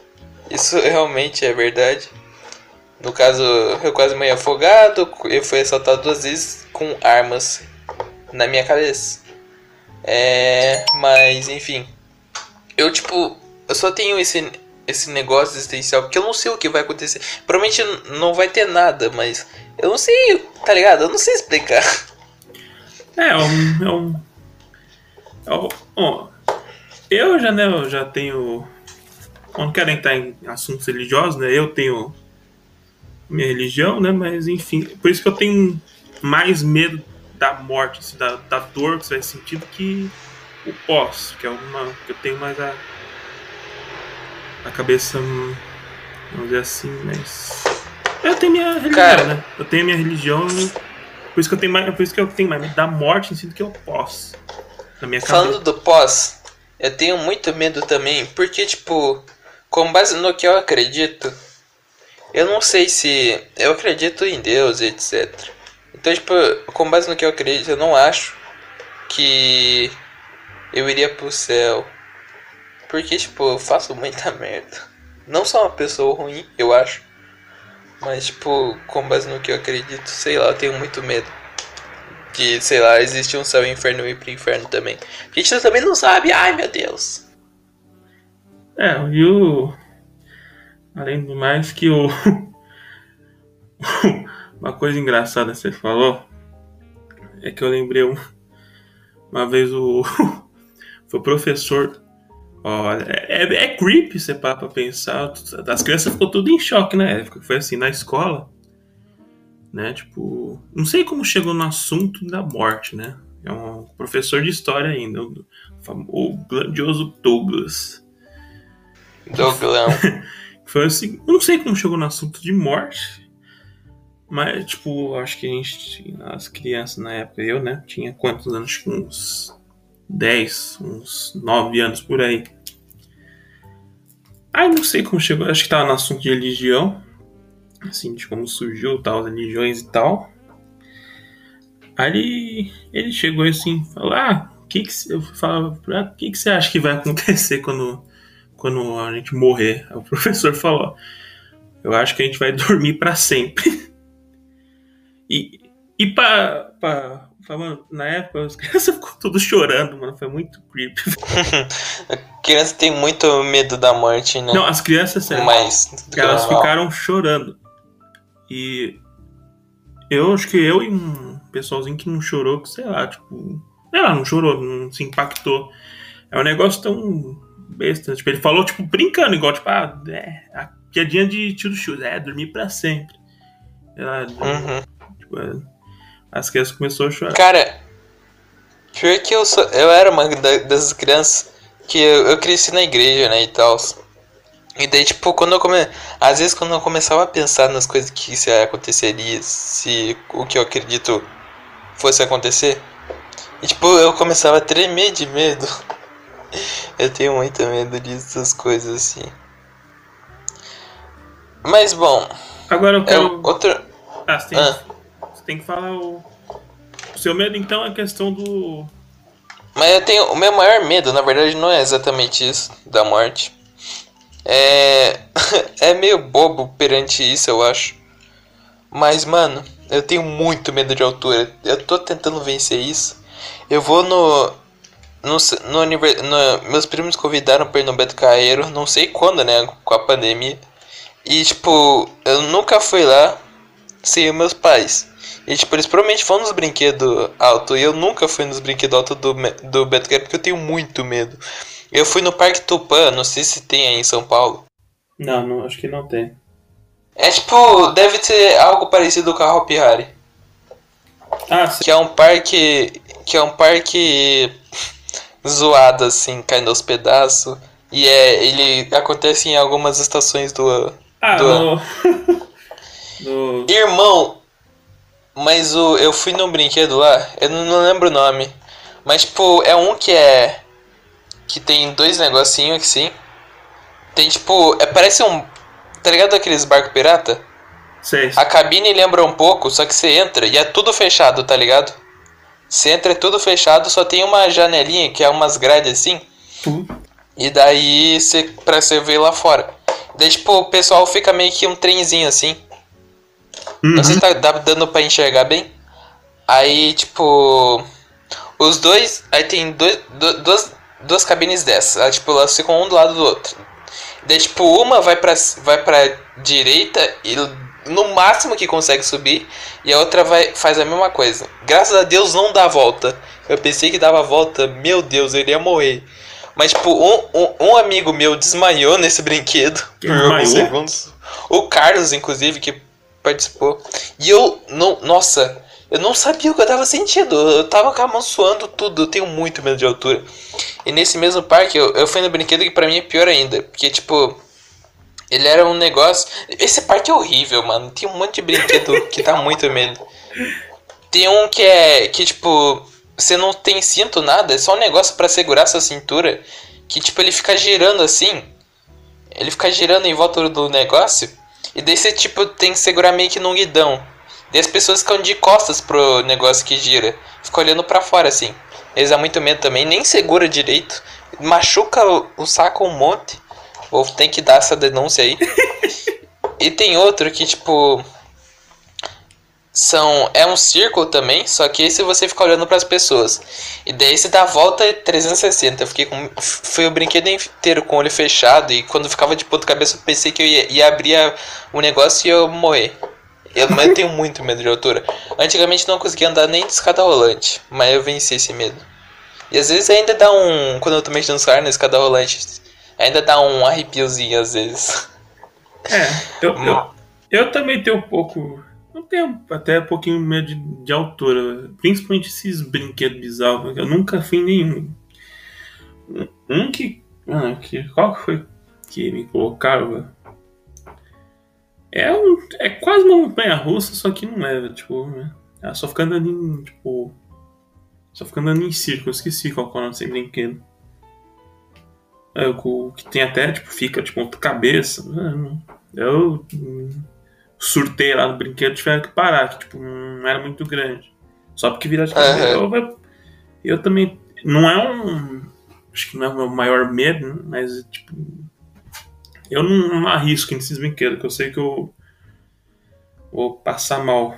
Isso realmente é verdade. No caso, eu quase meio afogado. Eu fui assaltado duas vezes com armas na minha cabeça. É. Mas, enfim. Eu, tipo. Eu só tenho esse, esse negócio existencial. Porque eu não sei o que vai acontecer. Provavelmente não vai ter nada, mas. Eu não sei, tá ligado? Eu não sei explicar. É, é um. É um Ó, eu já, né, eu já tenho. Não quero entrar em assuntos religiosos, né? Eu tenho minha religião, né? Mas enfim, por isso que eu tenho mais medo da morte, assim, da, da dor que você vai sentir do que o pós, que é uma. que eu tenho mais a. a cabeça. vamos dizer assim, mas. Eu tenho minha religião, Cara, né? Eu tenho minha religião. Por isso que eu tenho mais. Por isso que eu tenho mais medo da morte em si do que o pós na minha Falando cabeça. do pós, eu tenho muito medo também, porque, tipo, com base no que eu acredito, eu não sei se. Eu acredito em Deus, etc. Então, tipo, com base no que eu acredito, eu não acho que eu iria pro céu. Porque, tipo, eu faço muita merda. Não sou uma pessoa ruim, eu acho. Mas, tipo, com base no que eu acredito, sei lá, eu tenho muito medo que, sei lá, existe um céu e inferno e ir pro inferno também. A gente também não sabe, ai meu Deus. É, e o. Além do mais que o. Uma coisa engraçada que você falou é que eu lembrei um... uma vez o. Foi o professor. Olha, é, é, é creepy você parar pra pensar. As crianças ficou tudo em choque época. Foi assim, na escola né? Tipo, não sei como chegou no assunto da morte, né? É um professor de história ainda, o, o grandioso Douglas. Douglão. Foi assim, eu não sei como chegou no assunto de morte, mas, tipo, acho que a gente, as crianças na época, eu, né, tinha quantos anos? Uns 10, uns 9 anos por aí. Aí não sei como chegou, acho que tava no assunto de religião assim, de como surgiu tal, as religiões e tal. Aí ele, ele chegou assim, falou, ah, o que que, eu falava, ah, que que você acha que vai acontecer quando, quando a gente morrer? O professor falou, eu acho que a gente vai dormir para sempre. E, e pra, pra, pra, na época as crianças ficou tudo chorando, mano, foi muito creepy. a criança tem muito medo da morte, né? Não, as crianças, sério, Mas, elas ficaram chorando. E eu acho que eu e um pessoalzinho que não chorou, que sei lá, tipo. Sei lá, não chorou, não se impactou. É um negócio tão besta. Tipo, ele falou, tipo, brincando, igual, tipo, ah, é, a piadinha de tio do chute, é, dormir pra sempre. Ela, uhum. tipo, é, as crianças começaram a chorar. Cara, pior que eu sou, eu era uma dessas crianças que eu, eu cresci na igreja, né, e tal. E daí, tipo, quando eu come... Às vezes quando eu começava a pensar nas coisas que se aconteceria, se o que eu acredito fosse acontecer, e tipo, eu começava a tremer de medo. Eu tenho muito medo dessas coisas assim. Mas bom. Agora eu é quero. É outra... Ah, você tem, ah. você tem que falar o. O seu medo então é a questão do. Mas eu tenho. O meu maior medo, na verdade, não é exatamente isso da morte. É. é meio bobo perante isso, eu acho. Mas, mano, eu tenho muito medo de altura. Eu tô tentando vencer isso. Eu vou no. No, no, no meus primos convidaram pra ir no Beto Carreiro, não sei quando, né? Com a pandemia. E, tipo, eu nunca fui lá sem meus pais. E, tipo, eles provavelmente vão nos brinquedos altos. E eu nunca fui nos brinquedos altos do, do Beto Carreiro porque eu tenho muito medo. Eu fui no Parque Tupã, não sei se tem aí em São Paulo. Não, não acho que não tem. É tipo, deve ter algo parecido com a Hopi Hari. Ah, sim. Que é um parque. Que é um parque zoado, assim, caindo aos pedaços. E é, ele acontece em algumas estações do, ah, do no... no... Irmão, mas o, eu fui num brinquedo lá, eu não, não lembro o nome. Mas, tipo, é um que é que tem dois negocinhos assim. Tem tipo. É, parece um. Tá ligado aqueles barcos pirata? Sei. A cabine lembra um pouco, só que você entra e é tudo fechado, tá ligado? Você entra é tudo fechado, só tem uma janelinha que é umas grades assim. Hum. E daí você, pra você ver lá fora. Daí, tipo, o pessoal fica meio que um trenzinho assim. Não sei se tá dá- dando pra enxergar bem. Aí, tipo. Os dois. Aí tem dois, du- duas, duas cabines dessas. Aí, tipo, elas ficam um do lado do outro. Daí, tipo, uma vai pra, vai pra direita e no máximo que consegue subir. E a outra vai, faz a mesma coisa. Graças a Deus não dá volta. Eu pensei que dava volta. Meu Deus, ele ia morrer. Mas, tipo, um, um, um amigo meu desmaiou nesse brinquedo Quem por alguns segundos. O Carlos, inclusive, que participou. E eu, não, nossa, eu não sabia o que eu tava sentindo. Eu tava com a mão suando tudo. Eu tenho muito medo de altura. E nesse mesmo parque, eu, eu fui no brinquedo que pra mim é pior ainda. Porque, tipo, ele era um negócio. Esse parque é horrível, mano. Tem um monte de brinquedo que dá muito medo. Tem um que é. Que, tipo, você não tem cinto, nada. É só um negócio pra segurar sua cintura. Que, tipo, ele fica girando assim. Ele fica girando em volta do negócio. E daí você, tipo, tem que segurar meio que num guidão. E as pessoas ficam de costas pro negócio que gira. Ficam olhando pra fora, assim. Eles dão muito medo também. Nem segura direito. Machuca o, o saco um monte. Ou tem que dar essa denúncia aí. e tem outro que, tipo... São, é um círculo também, só que esse você fica olhando para as pessoas. E daí você dá a volta 360. Eu fiquei com. Foi o brinquedo inteiro com o olho fechado. E quando ficava de ponta cabeça, eu pensei que eu ia, ia abrir o negócio e eu morrer. Eu, mas eu tenho muito medo de altura. Antigamente não conseguia andar nem de escada rolante, mas eu venci esse medo. E às vezes ainda dá um. Quando eu tô mexendo nos caras na escada rolante, ainda dá um arrepiozinho às vezes. É, eu, eu, eu também tenho um pouco. Eu tenho até um pouquinho medo de, de altura. Principalmente esses brinquedos bizarros. Eu nunca fui em nenhum. Um- que. Ah, que qual que foi que me colocaram? É, um, é quase uma montanha russa, só que não é, tipo. Né? Ela só fica andando em. Tipo. Só fica andando em círculo. Eu esqueci qual é o nome desse brinquedo. É, o que tem até, tipo, fica tipo cabeça. Não- Eu hum, surtei lá no brinquedo tiveram que parar, que tipo, não era muito grande. Só porque virar de cabeça. Aham. Eu, eu também. Não é um. Acho que não é o meu maior medo, né? mas tipo. Eu não, não arrisco nesses brinquedos, que eu sei que eu vou passar mal.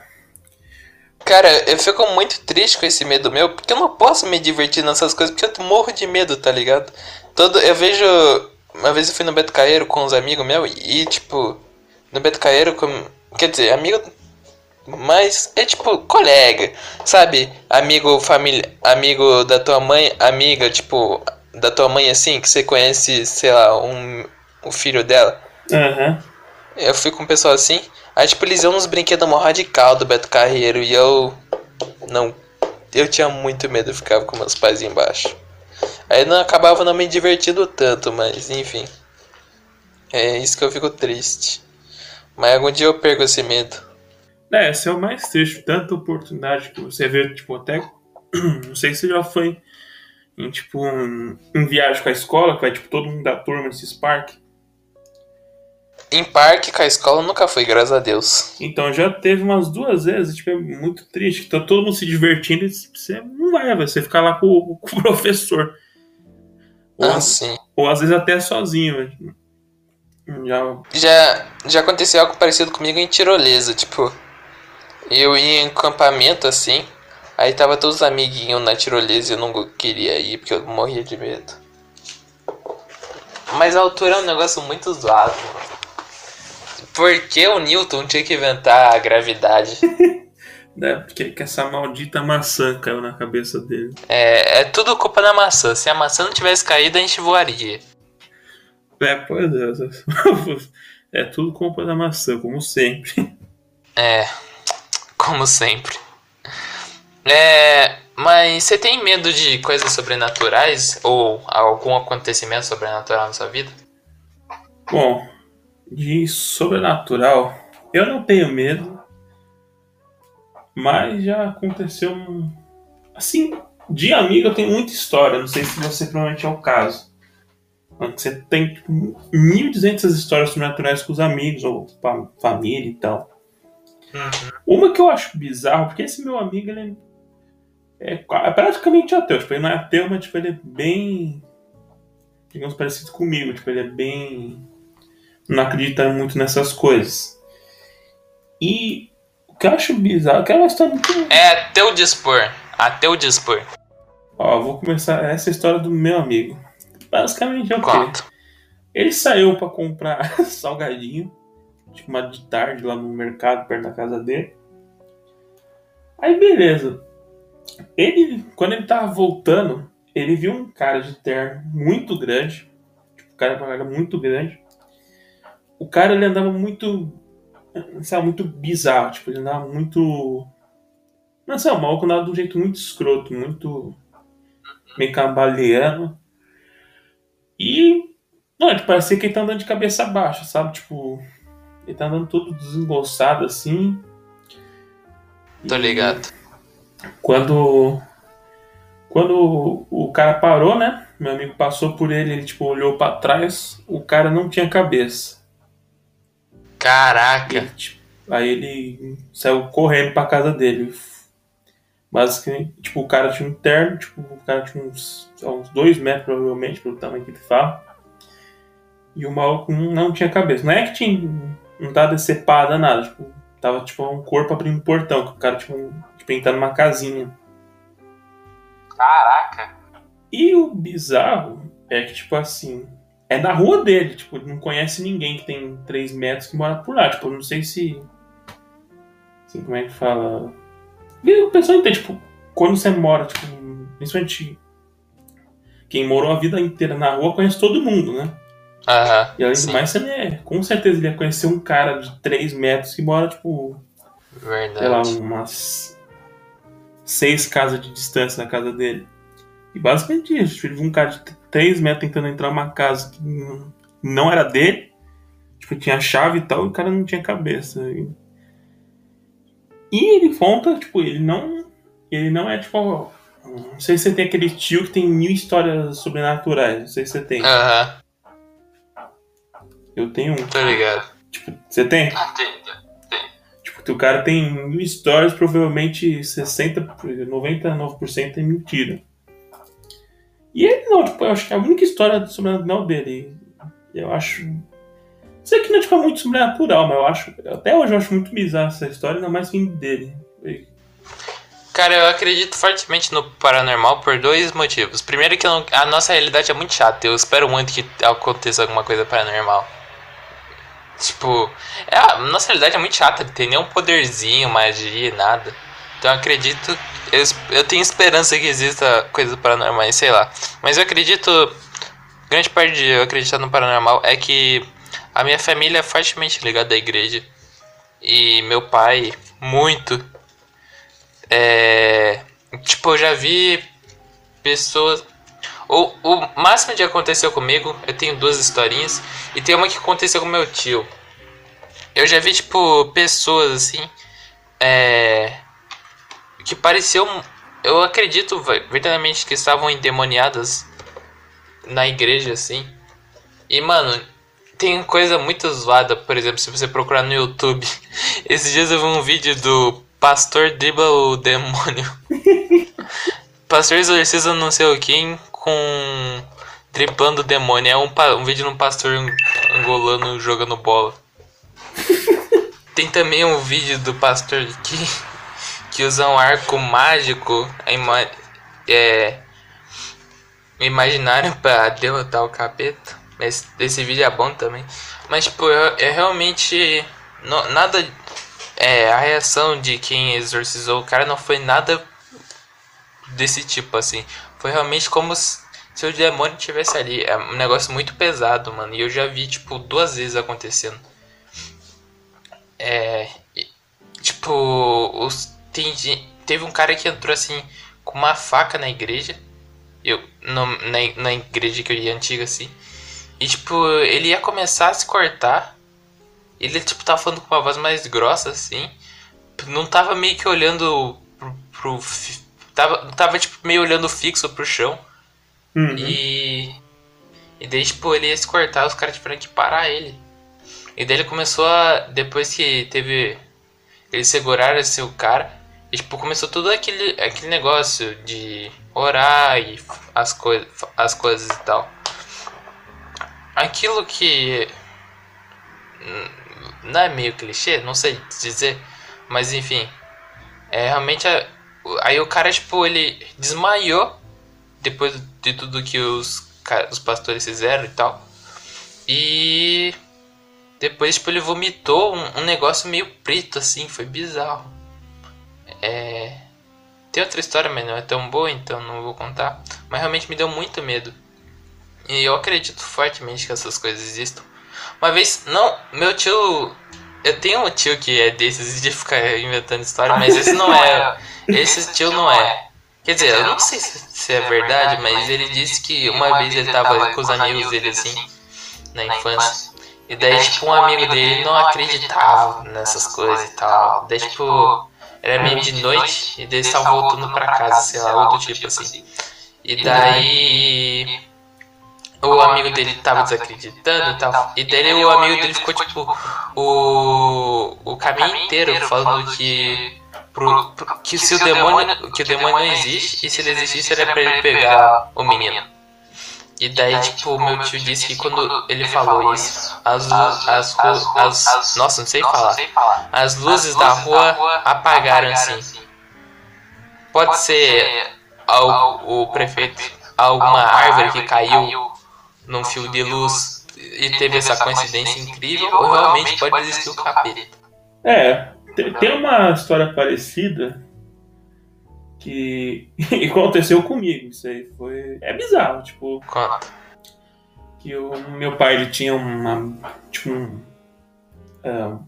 Cara, eu fico muito triste com esse medo meu, porque eu não posso me divertir nessas coisas, porque eu morro de medo, tá ligado? Todo, eu vejo. Uma vez eu fui no Beto Caeiro com uns amigos meus e, tipo, no Beto Caeiro, com, quer dizer, amigo. Mas é tipo colega, sabe? Amigo, família, amigo da tua mãe, amiga, tipo, da tua mãe assim, que você conhece, sei lá, um, o filho dela. Aham. Eu fui com um pessoal assim. Aí, tipo, eles iam nos brinquedos mó radical do Beto Carreiro. E eu. Não. Eu tinha muito medo, eu ficava com meus pais embaixo. Aí não acabava não me divertindo tanto, mas enfim. É isso que eu fico triste. Mas algum dia eu perco esse medo. É, esse é o mais triste. Tanta oportunidade que você vê, tipo, até. Não sei se já foi em, tipo, um, em viagem com a escola, que vai, tipo, todo mundo da turma nesses parques. Em parque com a escola nunca fui, graças a Deus. Então já teve umas duas vezes, tipo, é muito triste, que tá todo mundo se divertindo e você não vai, vai você ficar lá com, com o professor. Ou, Ah, sim. ou às vezes até sozinho. velho. Já. Já, já aconteceu algo parecido comigo em tirolesa, tipo, eu ia em acampamento assim, aí tava todos os amiguinhos na tirolesa e eu não queria ir porque eu morria de medo. Mas a altura é um negócio muito zoado. Por que o Newton tinha que inventar a gravidade? Né, porque que essa maldita maçã caiu na cabeça dele. É, é tudo culpa da maçã. Se a maçã não tivesse caído, a gente voaria. É, pois é. É tudo culpa da maçã, como sempre. É, como sempre. É, mas você tem medo de coisas sobrenaturais ou algum acontecimento sobrenatural na sua vida? Bom, de sobrenatural, eu não tenho medo, mas já aconteceu um. Assim, de amigo eu tenho muita história, não sei se você provavelmente é o caso. Você tem tipo, 1.200 histórias sobrenaturais com os amigos ou com a família e tal. Uma que eu acho bizarro, porque esse meu amigo, ele, é, é praticamente ateu. Tipo, ele não é ateu, mas tipo, ele é bem. Digamos, parecido comigo. Tipo, ele é bem. Não acredita muito nessas coisas. E que eu acho bizarro, que é uma história muito. É ateu dispor. Ateu dispor. Ó, vou começar essa história do meu amigo. Basicamente é o quê? Ele saiu pra comprar salgadinho, tipo uma de tarde lá no mercado perto da casa dele. Aí beleza. Ele, quando ele tava voltando, ele viu um cara de terno muito grande. Tipo, o cara era muito grande. O cara ele andava muito. Sabe, muito bizarro. Tipo, ele andava muito. Não sei, o maluco andava de um jeito muito escroto, muito. meio cambaleando. E. Não, tipo, parecia que ele tá andando de cabeça baixa, sabe? Tipo. Ele tá andando todo desembolsado assim. Tô E- ligado. quando quando o cara parou, né? Meu amigo passou por ele, ele tipo olhou pra trás, o cara não tinha cabeça. Caraca. Tipo, aí ele saiu correndo pra casa dele. Basicamente, tipo, o cara tinha um terno, tipo, o cara tinha uns, uns dois metros provavelmente, pelo tamanho que ele fala. E o maluco não, tinha cabeça. Não é que tinha. Não tava decepada nada, tipo, tava tipo um corpo abrindo um portão, que o cara tipo, um- tipo entrando numa casinha. Caraca. E o bizarro é que, tipo assim, é na rua dele, tipo, ele não conhece ninguém que tem 3 metros que mora por lá. Tipo, não sei se. Assim, como é que fala? E o pessoal entende, tipo, quando você mora, tipo, principalmente. Quem morou a vida inteira na rua conhece todo mundo, né? Aham. E além sim, do mais, você é, com certeza ele ia conhecer um cara de 3 metros que mora, tipo, sei lá, Verdade. umas seis casas de distância da casa dele. E basicamente isso. Tipo, ele viu um cara de 3 metros tentando entrar numa casa que não- era dele. Tipo, tinha chave e tal, e o cara não tinha cabeça. E, e ele conta, tipo, ele não. Ele não é tipo. Não sei se você tem aquele tio que tem mil histórias sobrenaturais. Não sei se você tem. Aham. Eu tenho um. Tô ligado. Tipo, você tem? Tipo, o cara tem mil stories, provavelmente 60, 99% é mentira. E ele não, tipo, eu acho que é a única história sobrenatural dele. Eu acho. Sei que não é, tipo, é muito sobrenatural, mas eu acho. Até hoje eu acho muito bizarra essa história, ainda mais vindo dele. Cara, eu acredito fortemente no paranormal por dois motivos. Primeiro que não- a nossa realidade é muito chata. Eu espero muito que aconteça alguma coisa paranormal. Tipo, é, a nossa realidade é muito chata. Não tem nenhum poderzinho, magia, nada. Então acredito. Eu, eu tenho esperança que exista coisas paranormais, sei lá. Mas eu acredito. Grande parte de eu acreditar no paranormal é que a minha família é fortemente ligada à igreja. E meu pai, muito. É. Tipo, eu já vi pessoas. O, o máximo de aconteceu comigo, eu tenho duas historinhas. E tem uma que aconteceu com meu tio. Eu já vi, tipo, pessoas assim. É. Que pareciam. Eu acredito ve- verdadeiramente que estavam endemoniadas na igreja, assim. E, mano, tem coisa muito zoada, por exemplo, se você procurar no YouTube. Esses dias eu vi um vídeo do Pastor dribla o demônio. Pastor exorciza não sei o quem com. driblando o demônio. É um, um vídeo de um pastor angolano jogando bola. Tem também um vídeo do pastor que, que usa um arco mágico ima- é, imaginário pra derrotar o capeta. Mas esse vídeo é bom também. Mas, tipo, é, é realmente. no- nada. É, a reação de quem exorcizou o cara não foi nada desse tipo, assim. Foi realmente como se, se o demônio tivesse ali. É um negócio muito pesado, mano. E eu já vi, tipo, duas vezes acontecendo. É. e, Tipo, os, tem, teve um cara que entrou assim com uma faca na igreja. Eu, no, na, na igreja que eu ia antiga, assim. E tipo, ele ia começar a se cortar. Ele tipo tava falando com uma voz mais grossa, assim. Não tava meio que olhando pro. pro tava, tava tipo meio olhando fixo pro chão. Uhum. E. E daí, tipo, ele ia se cortar, os caras tiveram que parar ele. E daí ele começou a. Depois que teve. Eles seguraram assim o cara. E, tipo, começou tudo aquele, aquele negócio de orar e as, coi as coisas e tal. Aquilo que. Não é meio clichê, não sei dizer, mas enfim. É realmente. A, aí o cara, tipo, ele desmaiou depois de tudo que os, os pastores fizeram e tal. E. Depois, tipo, ele vomitou um, um negócio meio preto assim, foi bizarro. É. Tem outra história, mas não é tão boa, então não vou contar. Mas realmente me deu muito medo. E eu acredito fortemente que essas coisas existam. Uma vez, não, meu tio. Eu tenho um tio que é desses de ficar inventando história, mas esse não é. Esse tio não é. Quer dizer, eu não sei se, se é verdade, mas ele disse que uma vez ele tava com os amigos dele assim, na infância. E daí, tipo, um amigo dele não acreditava nessas coisas e tal. Daí, tipo, era meio de noite e daí estavam voltando pra casa, sei lá, outro tipo assim. E daí o amigo dele tava desacreditando e tal. E daí o amigo dele ficou tipo o, o caminho inteiro falando que pro, pro, que se o demônio que o demônio não existe e se ele existisse era para ele pegar o menino. E daí, tipo, o meu tio disse que quando ele falou isso, as, as, as, as nossa, não sei falar, as luzes da rua apagaram assim. Pode ser o, o prefeito, alguma árvore que caiu num fio de luz e teve essa coincidência incrível, ou realmente pode existir o capeta. É, tem uma história parecida que aconteceu comigo. Isso aí foi. É bizarro, tipo. Conta. Que o meu pai ele tinha uma. Tipo um. Uh,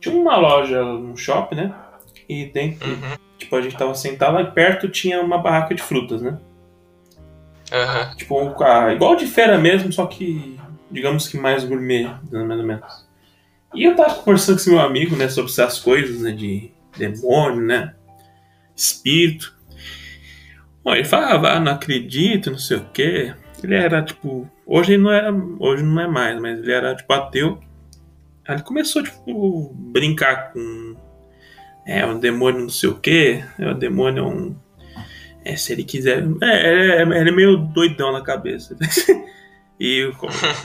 tinha uma loja no shopping, né? E dentro. Uhum. Tipo, a gente tava sentado lá e perto tinha uma barraca de frutas, né? Uhum. Tipo, um, igual de feira mesmo, só que digamos que mais gourmet, mais ou menos. E eu tava conversando com esse meu amigo, né, sobre essas coisas, né, de demônio, né, espírito. Bom, ele falava, ah, não acredito, não sei o quê. Ele era, tipo, hoje ele não era, hoje não é mais, mas ele era, tipo, ateu. Aí ele começou, tipo, brincar com, é, um demônio não sei o quê, é, o demônio é um é, se ele quiser. É, é, ele é meio doidão na cabeça. e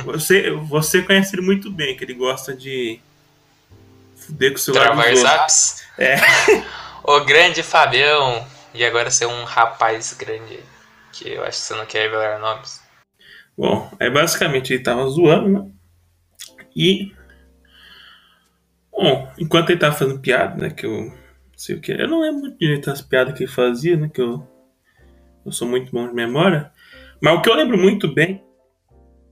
você, você conhece ele muito bem, que ele gosta de fuder com o celular Travar zaps. É. o grande Fabião. E agora ser um rapaz grande. Que eu acho que você não quer revelar nomes. Bom, aí basicamente ele tava zoando, né? E. Bom, enquanto ele tava fazendo piada, né? Que eu. Sei o que. Eu não lembro muito direito das piadas que ele fazia, né? Que eu eu sou muito bom de memória. Mas o que eu lembro muito bem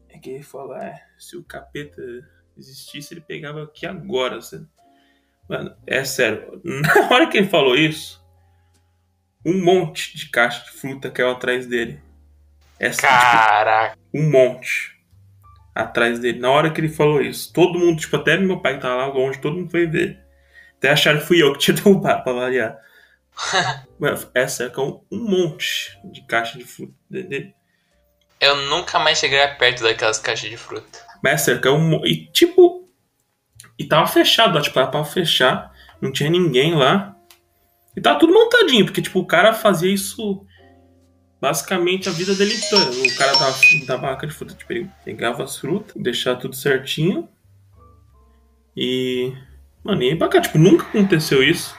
é que ele falou: é, se o capeta existisse, ele pegava aqui agora. Sabe? Mano, é sério. Na hora que ele falou isso, um monte de caixa de fruta caiu atrás dele. Essa, Caraca! Tipo, um monte atrás dele. Na hora que ele falou isso, todo mundo, tipo, até meu pai que tava lá longe, todo mundo foi ver. Até acharam que fui eu que tinha derrubado pra variar. Essa é um, um monte de caixa de fruta. Eu nunca mais cheguei perto daquelas caixas de fruta. Mas é um. E tipo. E tava fechado lá, tipo, era pra fechar. Não tinha ninguém lá. E tava tudo montadinho, porque tipo, o cara fazia isso basicamente a vida dele toda. O cara da, da barraca de fruta, tipo, ele pegava as frutas, deixava tudo certinho. E. Mano, e pra cá, tipo, nunca aconteceu isso.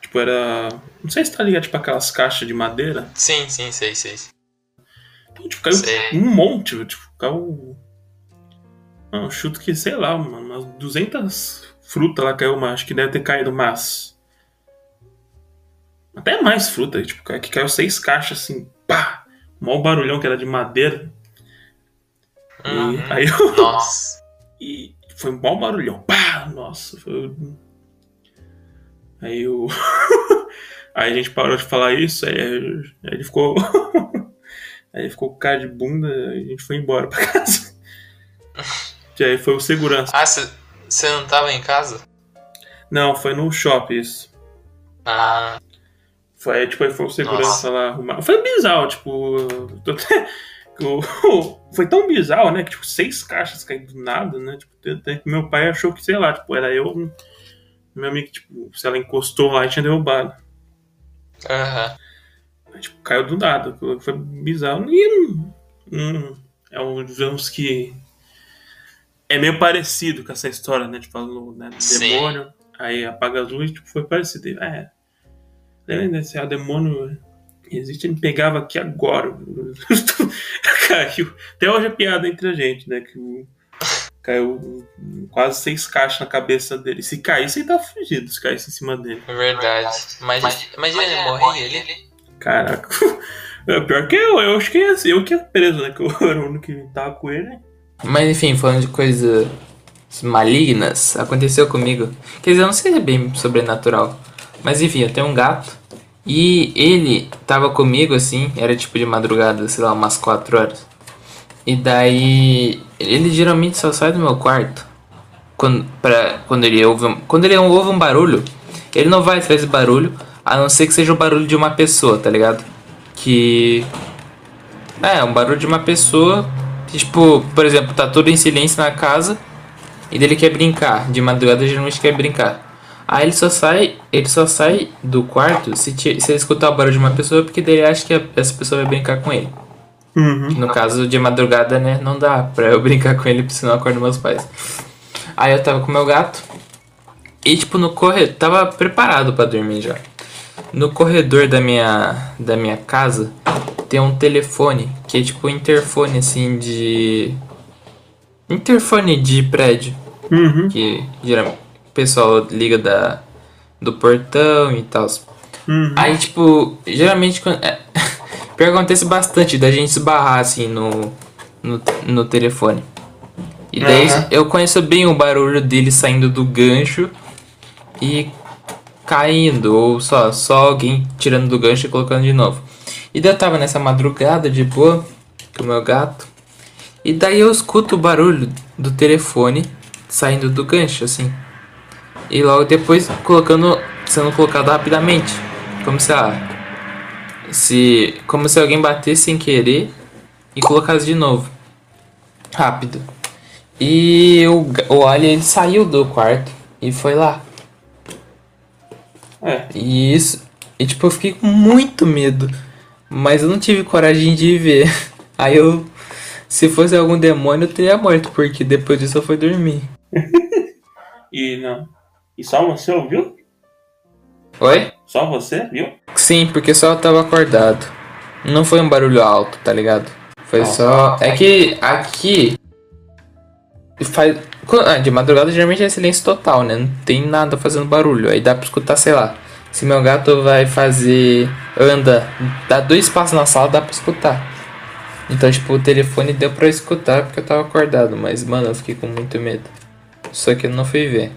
Tipo, era. Não sei se tá ligado, tipo, aquelas caixas de madeira. Sim, sim, sei, sei. Então, tipo, caiu sei. um monte, tipo, caiu. Não, chuto que, sei lá, umas 200 frutas lá caiu, mas acho que deve ter caído umas. Até mais fruta, tipo, que caiu seis caixas assim, pá! Um barulhão que era de madeira. Uhum. E aí eu. Nossa! e foi um mau barulhão, pá! Nossa, foi Aí o. aí a gente parou de falar isso, aí, aí ele ficou. aí ele ficou com cara de bunda a gente foi embora pra casa. E aí foi o segurança. Ah, você não tava em casa? Não, foi no shopping isso. Ah. Foi, tipo, aí foi o segurança Nossa. lá arrumar. Foi bizarro, tipo. foi tão bizarro, né? Que tipo, seis caixas caindo do nada, né? Tipo, meu pai achou que, sei lá, tipo, era eu Meu amigo, tipo, se ela encostou lá, tinha derrubado. Aham. Aí, tipo, caiu do nada. Foi bizarro. E hum, hum, é um, digamos que. É meio parecido com essa história, né? Tipo, falou, né? Sim. demônio. Aí apaga as luzes, tipo, foi parecido. É. Lembra se o demônio existe, ele pegava aqui agora. Caiu. Até hoje é piada entre a gente, né? Que caiu quase seis caixas na cabeça dele. Se caísse, ele tá fugido. Se caísse em cima dele. É verdade. Mas, imagina ele morrer ali. Caraca. É, pior que eu, eu acho que é assim, eu que ia preso, né? Que eu era o único que tava com ele. Mas enfim, falando de coisas malignas, aconteceu comigo. Quer dizer, eu não sei se é bem sobrenatural. Mas enfim, eu tenho um gato. E ele tava comigo assim, era tipo de madrugada, sei lá, umas 4 horas. E daí. Ele geralmente só sai do meu quarto. Quando, pra, quando, ele ouve, um- quando ele ouve um barulho, ele não vai atrás do barulho, a não ser que seja o barulho de uma pessoa, tá ligado? Que. É, um barulho de uma pessoa. Tipo, por exemplo, tá tudo em silêncio na casa e dele quer brincar. De madrugada geralmente quer brincar. Aí ele só sai, ele só sai do quarto se, ti- se ele escutar o barulho de uma pessoa, porque ele acha que a- essa pessoa vai brincar com ele. Uhum. No caso de madrugada, né, não dá pra eu brincar com ele, porque senão eu acordo meus pais. Aí eu tava com meu gato e tipo no corredor, tava preparado pra dormir já. No corredor da minha da minha casa tem um telefone que é tipo um interfone assim de interfone de prédio Uhum. que geralmente o pessoal liga da do portão e tal. Uhum. Aí, tipo, geralmente quando. É, acontece bastante da gente esbarrar assim no, no, no telefone. E daí Aham. eu conheço bem o barulho dele saindo do gancho e caindo, ou só, só alguém tirando do gancho e colocando de novo. E daí eu tava nessa madrugada de boa com o meu gato. E daí eu escuto o barulho do telefone saindo do gancho, assim. E logo depois colocando. sendo colocado rapidamente. Como se ah, se. Como se alguém batesse sem querer e colocasse de novo. Rápido. E o, o Alien ele saiu do quarto e foi lá. É. E isso. E tipo, eu fiquei com muito medo. Mas eu não tive coragem de ver. Aí eu. Se fosse algum demônio, eu teria morto, porque depois disso eu fui dormir. E não. E só você ouviu? Oi? Só você, viu? Sim, porque só eu tava acordado. Não foi um barulho alto, tá ligado? Foi Ah. só. É que aqui. Faz. ah, de madrugada geralmente é silêncio total, né? Não tem nada fazendo barulho. Aí dá pra escutar, sei lá. Se meu gato vai fazer. anda, dá dois passos na sala, dá pra escutar. Então, tipo, o telefone deu pra escutar porque eu tava acordado. Mas, mano, eu fiquei com muito medo. Só que eu não fui ver.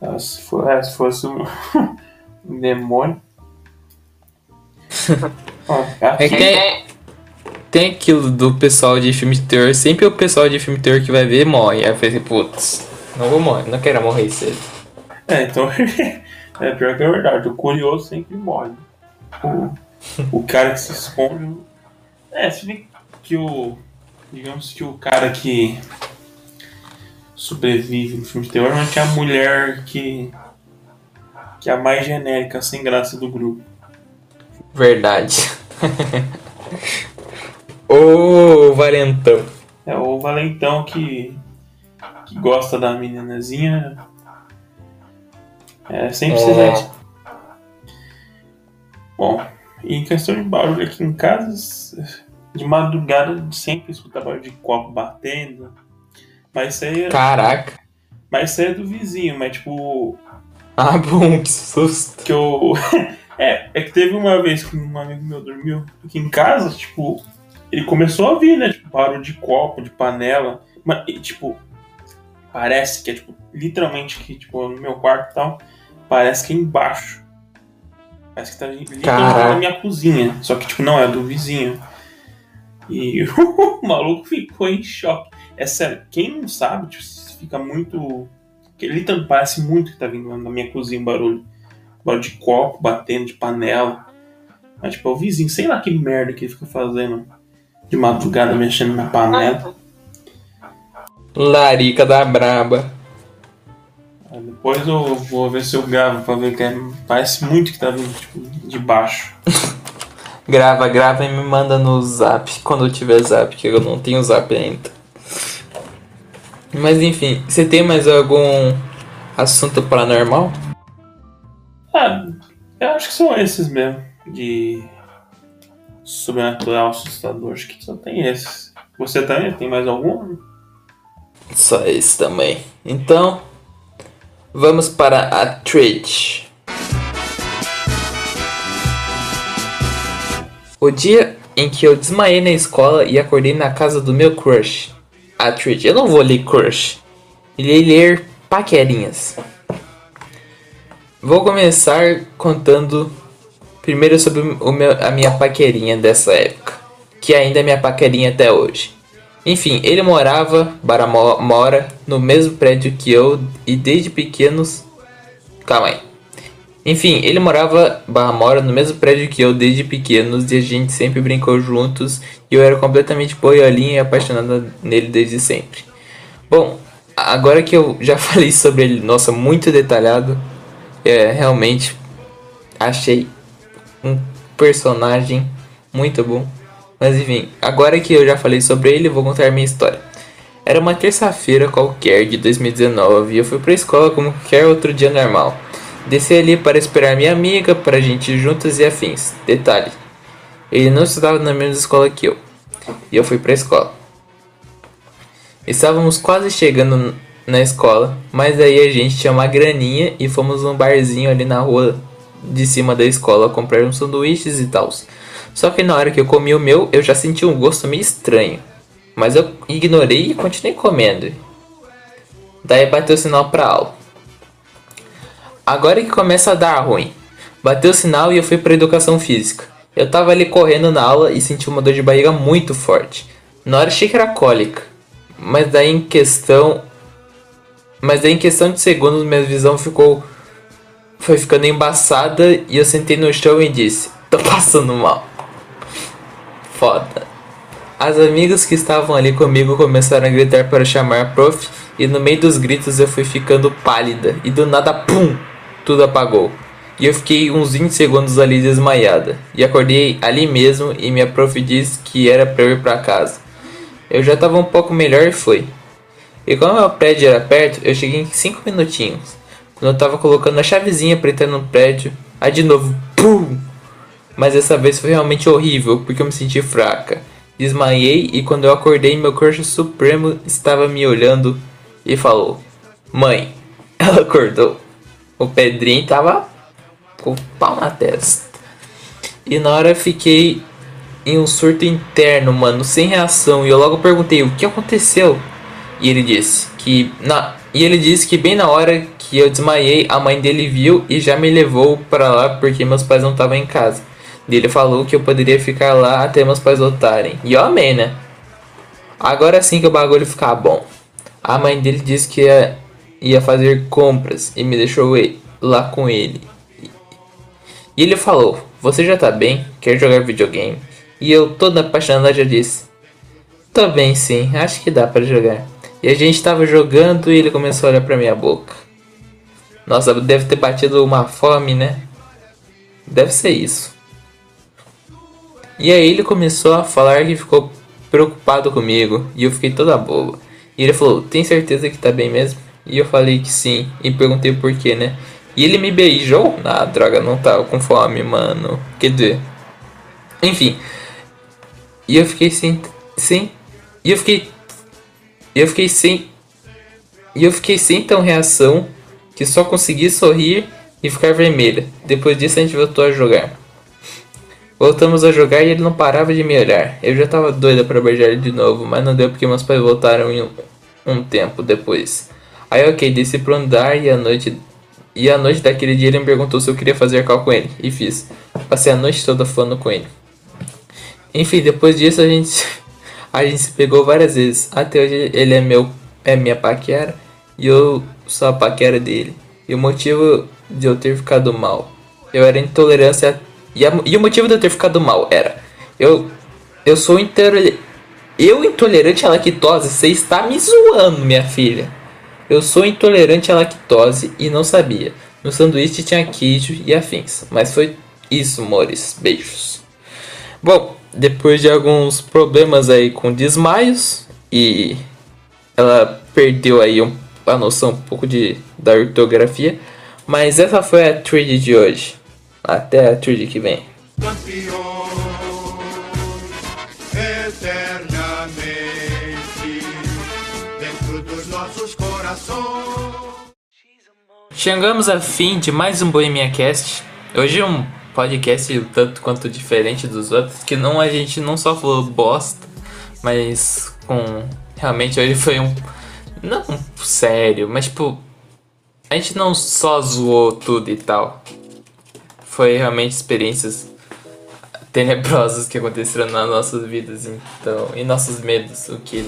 Ah, se, for, é, se fosse um, um demônio. Ó, É que tem, tem aquilo do pessoal de filme de terror. Sempre o pessoal de filme de terror que vai ver morre. Aí eu falei, putz, não vou morrer, não quero morrer cedo. É, então. é pior que é verdade. O curioso sempre morre. O, o cara que se esconde. É, se bem que o. Digamos que o cara que sobrevive no filme de terror não é a mulher que. que é a mais genérica, sem graça do grupo. Verdade. Ô, valentão. É o valentão que. que gosta da meninazinha. É, sem precisar. É. Bom, e em questão de barulho aqui em casa, de madrugada sempre escuta barulho de copo batendo. Mas isso aí, é- Caraca. mas isso aí é do vizinho, mas tipo. Ah, bom, que susto. Que eu. é, é que teve uma vez que um amigo meu dormiu aqui em casa, tipo. Ele começou a ouvir, né? Tipo, barulho de copo, de panela. Mas, e, tipo, parece que é, tipo, literalmente que, tipo, no meu quarto e tal, parece que é embaixo. Parece que tá literalmente Caraca. na minha cozinha. Só que, tipo, não, é do vizinho. E o maluco ficou em choque. É sério, quem não sabe, tipo, fica muito. que Literalmente parece muito que tá vindo na minha cozinha um barulho. Barulho de copo batendo, de panela. Mas, tipo, é o vizinho, sei lá que merda que ele fica fazendo de madrugada mexendo na panela. Larica da braba. Aí depois eu vou ver se eu gravo pra ver que é, parece muito que tá vindo tipo, de baixo. Grava, grava e me manda no zap quando eu tiver zap, que eu não tenho zap ainda. Mas enfim, você tem mais algum assunto paranormal? Ah, eu acho que são esses mesmo. De sobrenatural, assustador. Acho que só tem esses. Você também tem mais algum? Só esse também. Então, vamos para a trade. O dia em que eu desmaiei na escola e acordei na casa do meu crush. A trade. Eu não vou ler crush. Irei ler paquerinhas. Vou começar contando primeiro sobre meu, a minha paquerinha dessa época, que ainda é minha paquerinha até hoje. Enfim, ele morava, bara mora, no mesmo prédio que eu e desde pequenos. Calma aí. Enfim, ele morava, barra mora, no mesmo prédio que eu desde pequenos e a gente sempre brincou juntos e eu era completamente boiolinha e apaixonada nele desde sempre. Bom, agora que eu já falei sobre ele, nossa, muito detalhado, é, realmente achei um personagem muito bom. Mas enfim, agora que eu já falei sobre ele, vou contar minha história. Era uma terça-feira qualquer de 2019 e eu fui pra escola como qualquer outro dia normal. Desci ali para esperar minha amiga, para a gente ir juntas e afins. Detalhe, ele não estudava na mesma escola que eu. E eu fui pra escola. Estávamos quase chegando na escola, mas aí a gente tinha uma graninha e fomos num barzinho ali na rua de cima da escola comprar uns sanduíches e tal. Só que na hora que eu comi o meu, eu já senti um gosto meio estranho. Mas eu ignorei e continuei comendo. Daí bateu o sinal pra aula. Agora que começa a dar ruim. Bateu o sinal e eu fui pra educação física. Eu tava ali correndo na aula e senti uma dor de barriga muito forte. Na hora achei que era cólica. Mas daí em questão mas daí em questão de segundos minha visão ficou. Foi ficando embaçada e eu sentei no chão e disse: Tô passando mal. Foda. As amigas que estavam ali comigo começaram a gritar para chamar a prof. E no meio dos gritos eu fui ficando pálida. E do nada, pum! Tudo apagou. E eu fiquei uns 20 segundos ali desmaiada. E acordei ali mesmo e minha prof disse que era pra eu ir pra casa. Eu já tava um pouco melhor e foi. E como meu prédio era perto, eu cheguei em 5 minutinhos. Quando eu tava colocando a chavezinha pra entrar no prédio, aí de novo, PUM! Mas dessa vez foi realmente horrível, porque eu me senti fraca. Desmaiei e quando eu acordei, meu crush supremo estava me olhando e falou: Mãe, ela acordou. O Pedrinho tava com o pau na testa. E na hora fiquei em um surto interno, mano, sem reação. E eu logo perguntei: O que aconteceu? E ele disse que na e ele disse que bem na hora que eu desmaiei, a mãe dele viu e já me levou para lá porque meus pais não estavam em casa. E ele falou que eu poderia ficar lá até meus pais voltarem. E eu amei, né? Agora sim que o bagulho ficar bom. A mãe dele disse que ia, ia fazer compras e me deixou lá com ele. E ele falou: Você já tá bem? Quer jogar videogame? E eu, toda apaixonada, já disse: Tô bem sim, acho que dá para jogar. E a gente tava jogando e ele começou a olhar pra minha boca. Nossa, deve ter batido uma fome, né? Deve ser isso. E aí ele começou a falar que ficou preocupado comigo e eu fiquei toda boba. E ele falou: "Tem certeza que tá bem mesmo?" E eu falei que sim e perguntei por quê, né? E ele me beijou. Ah, droga, não tava com fome, mano. Quer dizer, enfim. E eu fiquei sem sem e eu fiquei e eu fiquei sem. E eu fiquei sem tão reação que só consegui sorrir e ficar vermelha. Depois disso a gente voltou a jogar. Voltamos a jogar e ele não parava de me olhar. Eu já tava doida para beijar ele de novo, mas não deu porque meus pais voltaram um, um tempo depois. Aí ok, desci pro andar e a noite. E a noite daquele dia ele me perguntou se eu queria fazer cal com ele. E fiz. Passei a noite toda falando com ele. Enfim, depois disso a gente A gente se pegou várias vezes. Até hoje ele é meu é minha paquera e eu sou a paquera dele. E o motivo de eu ter ficado mal, eu era intolerância e, a, e o motivo de eu ter ficado mal era eu eu sou inteiro eu intolerante à lactose, você está me zoando, minha filha. Eu sou intolerante à lactose e não sabia. No sanduíche tinha queijo e afins. Mas foi isso, mores. Beijos. Bom, depois de alguns problemas aí com desmaios e ela perdeu aí um, a noção um pouco de, da ortografia. Mas essa foi a trade de hoje. Até trade que vem. Chegamos a fim de mais um Bohemia Cast. Hoje é um podcast tanto quanto diferente dos outros, que não a gente não só falou bosta, mas com realmente hoje foi um não sério, mas tipo a gente não só zoou tudo e tal. Foi realmente experiências tenebrosas que aconteceram nas nossas vidas, então, e nossos medos, o que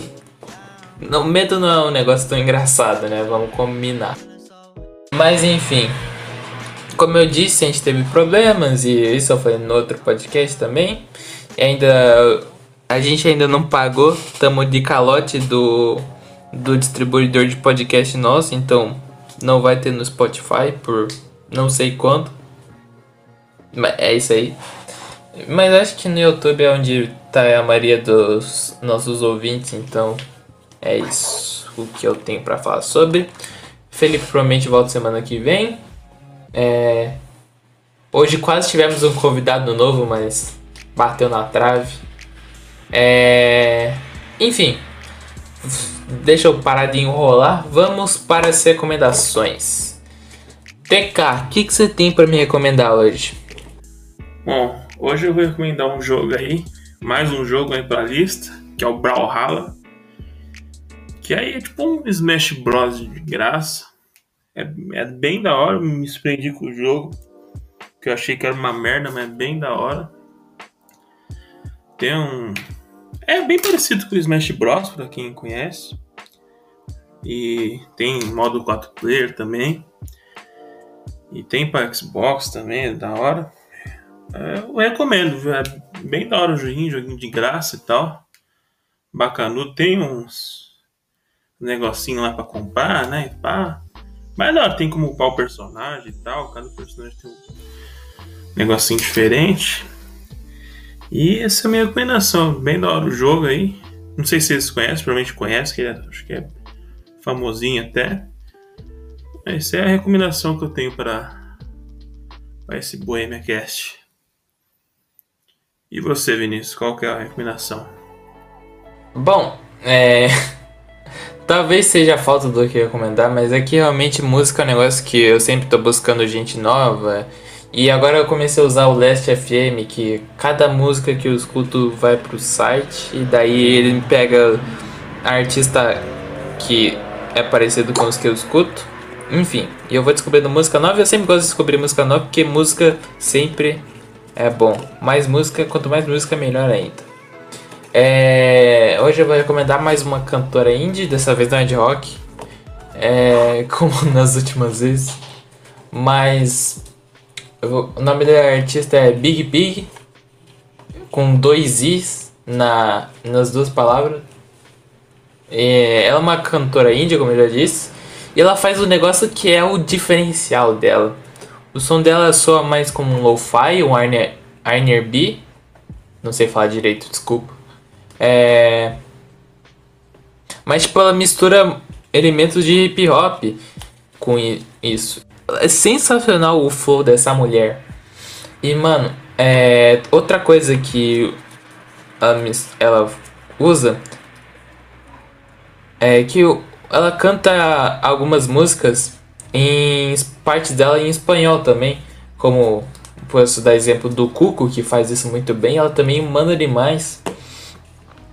não, medo não é um negócio tão engraçado, né? Vamos combinar. Mas enfim, como eu disse, a gente teve problemas e isso eu falei no outro podcast também. E ainda a gente ainda não pagou, estamos de calote do do distribuidor de podcast nosso, então não vai ter no Spotify por não sei quando. É isso aí. Mas acho que no YouTube é onde tá a maioria dos nossos ouvintes, então é isso o que eu tenho para falar sobre. Felipe provavelmente volta semana que vem. É... Hoje quase tivemos um convidado novo, mas bateu na trave. É... Enfim, deixa eu parar de enrolar. Vamos para as recomendações. TK, o que, que você tem para me recomendar hoje? Bom, hoje eu vou recomendar um jogo aí, mais um jogo aí pra lista, que é o Brawlhalla. Que aí é tipo um Smash Bros de graça. É, é bem da hora, me surpreendi com o jogo. Que eu achei que era uma merda, mas é bem da hora. Tem um. É bem parecido com o Smash Bros, pra quem conhece. E tem modo 4 player também. E tem para Xbox também, é da hora. É, eu recomendo, é bem da hora o joguinho, joguinho de graça e tal. Bacanudo, tem uns negocinho lá pra comprar, né? E pá. Mas não, tem como upar o personagem e tal. Cada personagem tem um negocinho diferente. E essa é a minha recomendação. Bem da hora o jogo aí. Não sei se vocês conhecem, provavelmente conhecem, que é, acho que é famosinho até. Essa é a recomendação que eu tenho para, para esse Bohemia Cast. E você, Vinícius, qual que é a recomendação? Bom, é. Talvez seja a falta do que recomendar, mas é que realmente música é um negócio que eu sempre tô buscando gente nova. E agora eu comecei a usar o Last FM, que cada música que eu escuto vai pro site e daí ele me pega artista que é parecido com os que eu escuto. Enfim, e eu vou descobrindo música nova. Eu sempre gosto de descobrir música nova porque música sempre é bom. Mais música, quanto mais música, melhor ainda. É, hoje eu vou recomendar mais uma cantora indie, dessa vez não é de rock, é, como nas últimas vezes. Mas vou, o nome da artista é Big Big, com dois Is na, nas duas palavras. É, ela é uma cantora índia, como eu já disse, e ela faz o um negócio que é o diferencial dela. O som dela soa mais como um lo-fi, um R&B. Não sei falar direito, desculpa. É... Mas tipo, ela mistura elementos de hip hop com isso. É sensacional o flow dessa mulher. E mano, é... outra coisa que ela usa é que ela canta algumas músicas em partes dela em espanhol também, como posso dar exemplo do Cuco, que faz isso muito bem, ela também manda demais.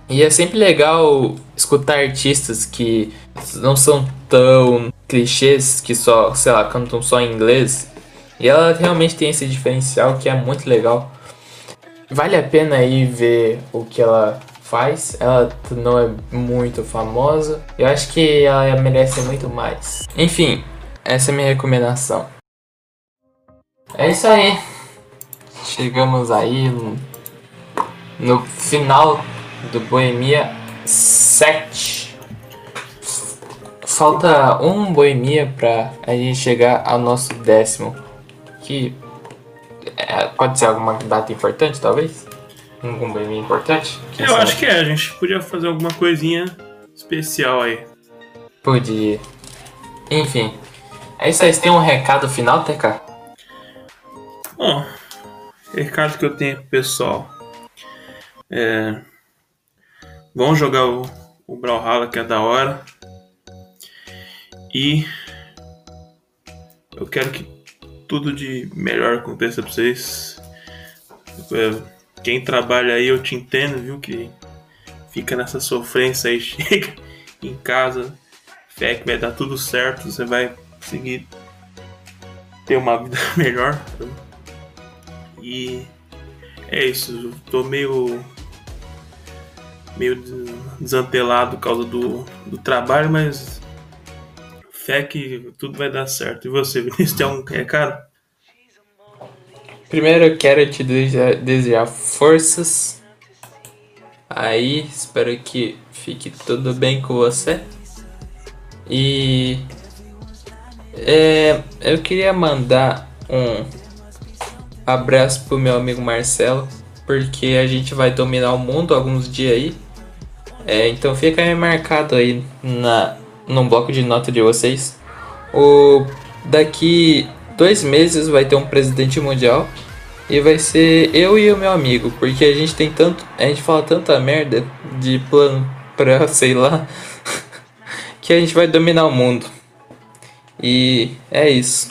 E é sempre legal escutar artistas que não são tão clichês, que só, sei lá, cantam só em inglês. E ela realmente tem esse diferencial que é muito legal. Vale a pena aí ver o que ela faz. Ela não é muito famosa. Eu acho que ela merece muito mais. Enfim, essa é a minha recomendação. É isso aí. Chegamos aí no, no final do Boemia 7. Falta um boemia pra a gente chegar ao nosso décimo. Que é, pode ser alguma data importante, talvez? Algum boemia importante? Quem Eu sabe? acho que é, a gente podia fazer alguma coisinha especial aí. Podia. Enfim. É isso aí. Você tem um recado final, TK? Bom, recado que eu tenho pro pessoal. É. Vamos jogar o, o Brawlhalla que é da hora. E eu quero que tudo de melhor aconteça pra vocês. É, Quem trabalha aí eu te entendo, viu? Que fica nessa sofrência aí, chega em casa, fé que vai dar tudo certo, você vai conseguir ter uma vida melhor. E é isso, tô meio. meio des- desantelado por causa do, do trabalho, mas fé que tudo vai dar certo. E você, Vinícius, tem um recado? Primeiro eu quero te desejar forças. Aí, espero que fique tudo bem com você. E é, eu queria mandar um abraço pro meu amigo Marcelo, porque a gente vai dominar o mundo alguns dias aí. É, então fica aí marcado aí na, num bloco de nota de vocês. O, daqui dois meses vai ter um presidente mundial e vai ser eu e o meu amigo, porque a gente tem tanto, a gente fala tanta merda de plano pra sei lá, que a gente vai dominar o mundo. E é isso.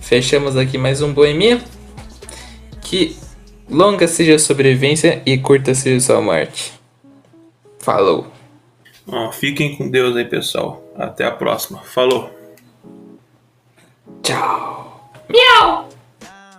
Fechamos aqui mais um boemia. Que longa seja a sobrevivência e curta seja a sua morte. Falou. Fiquem com Deus aí, pessoal. Até a próxima. Falou! Tchau. Miau.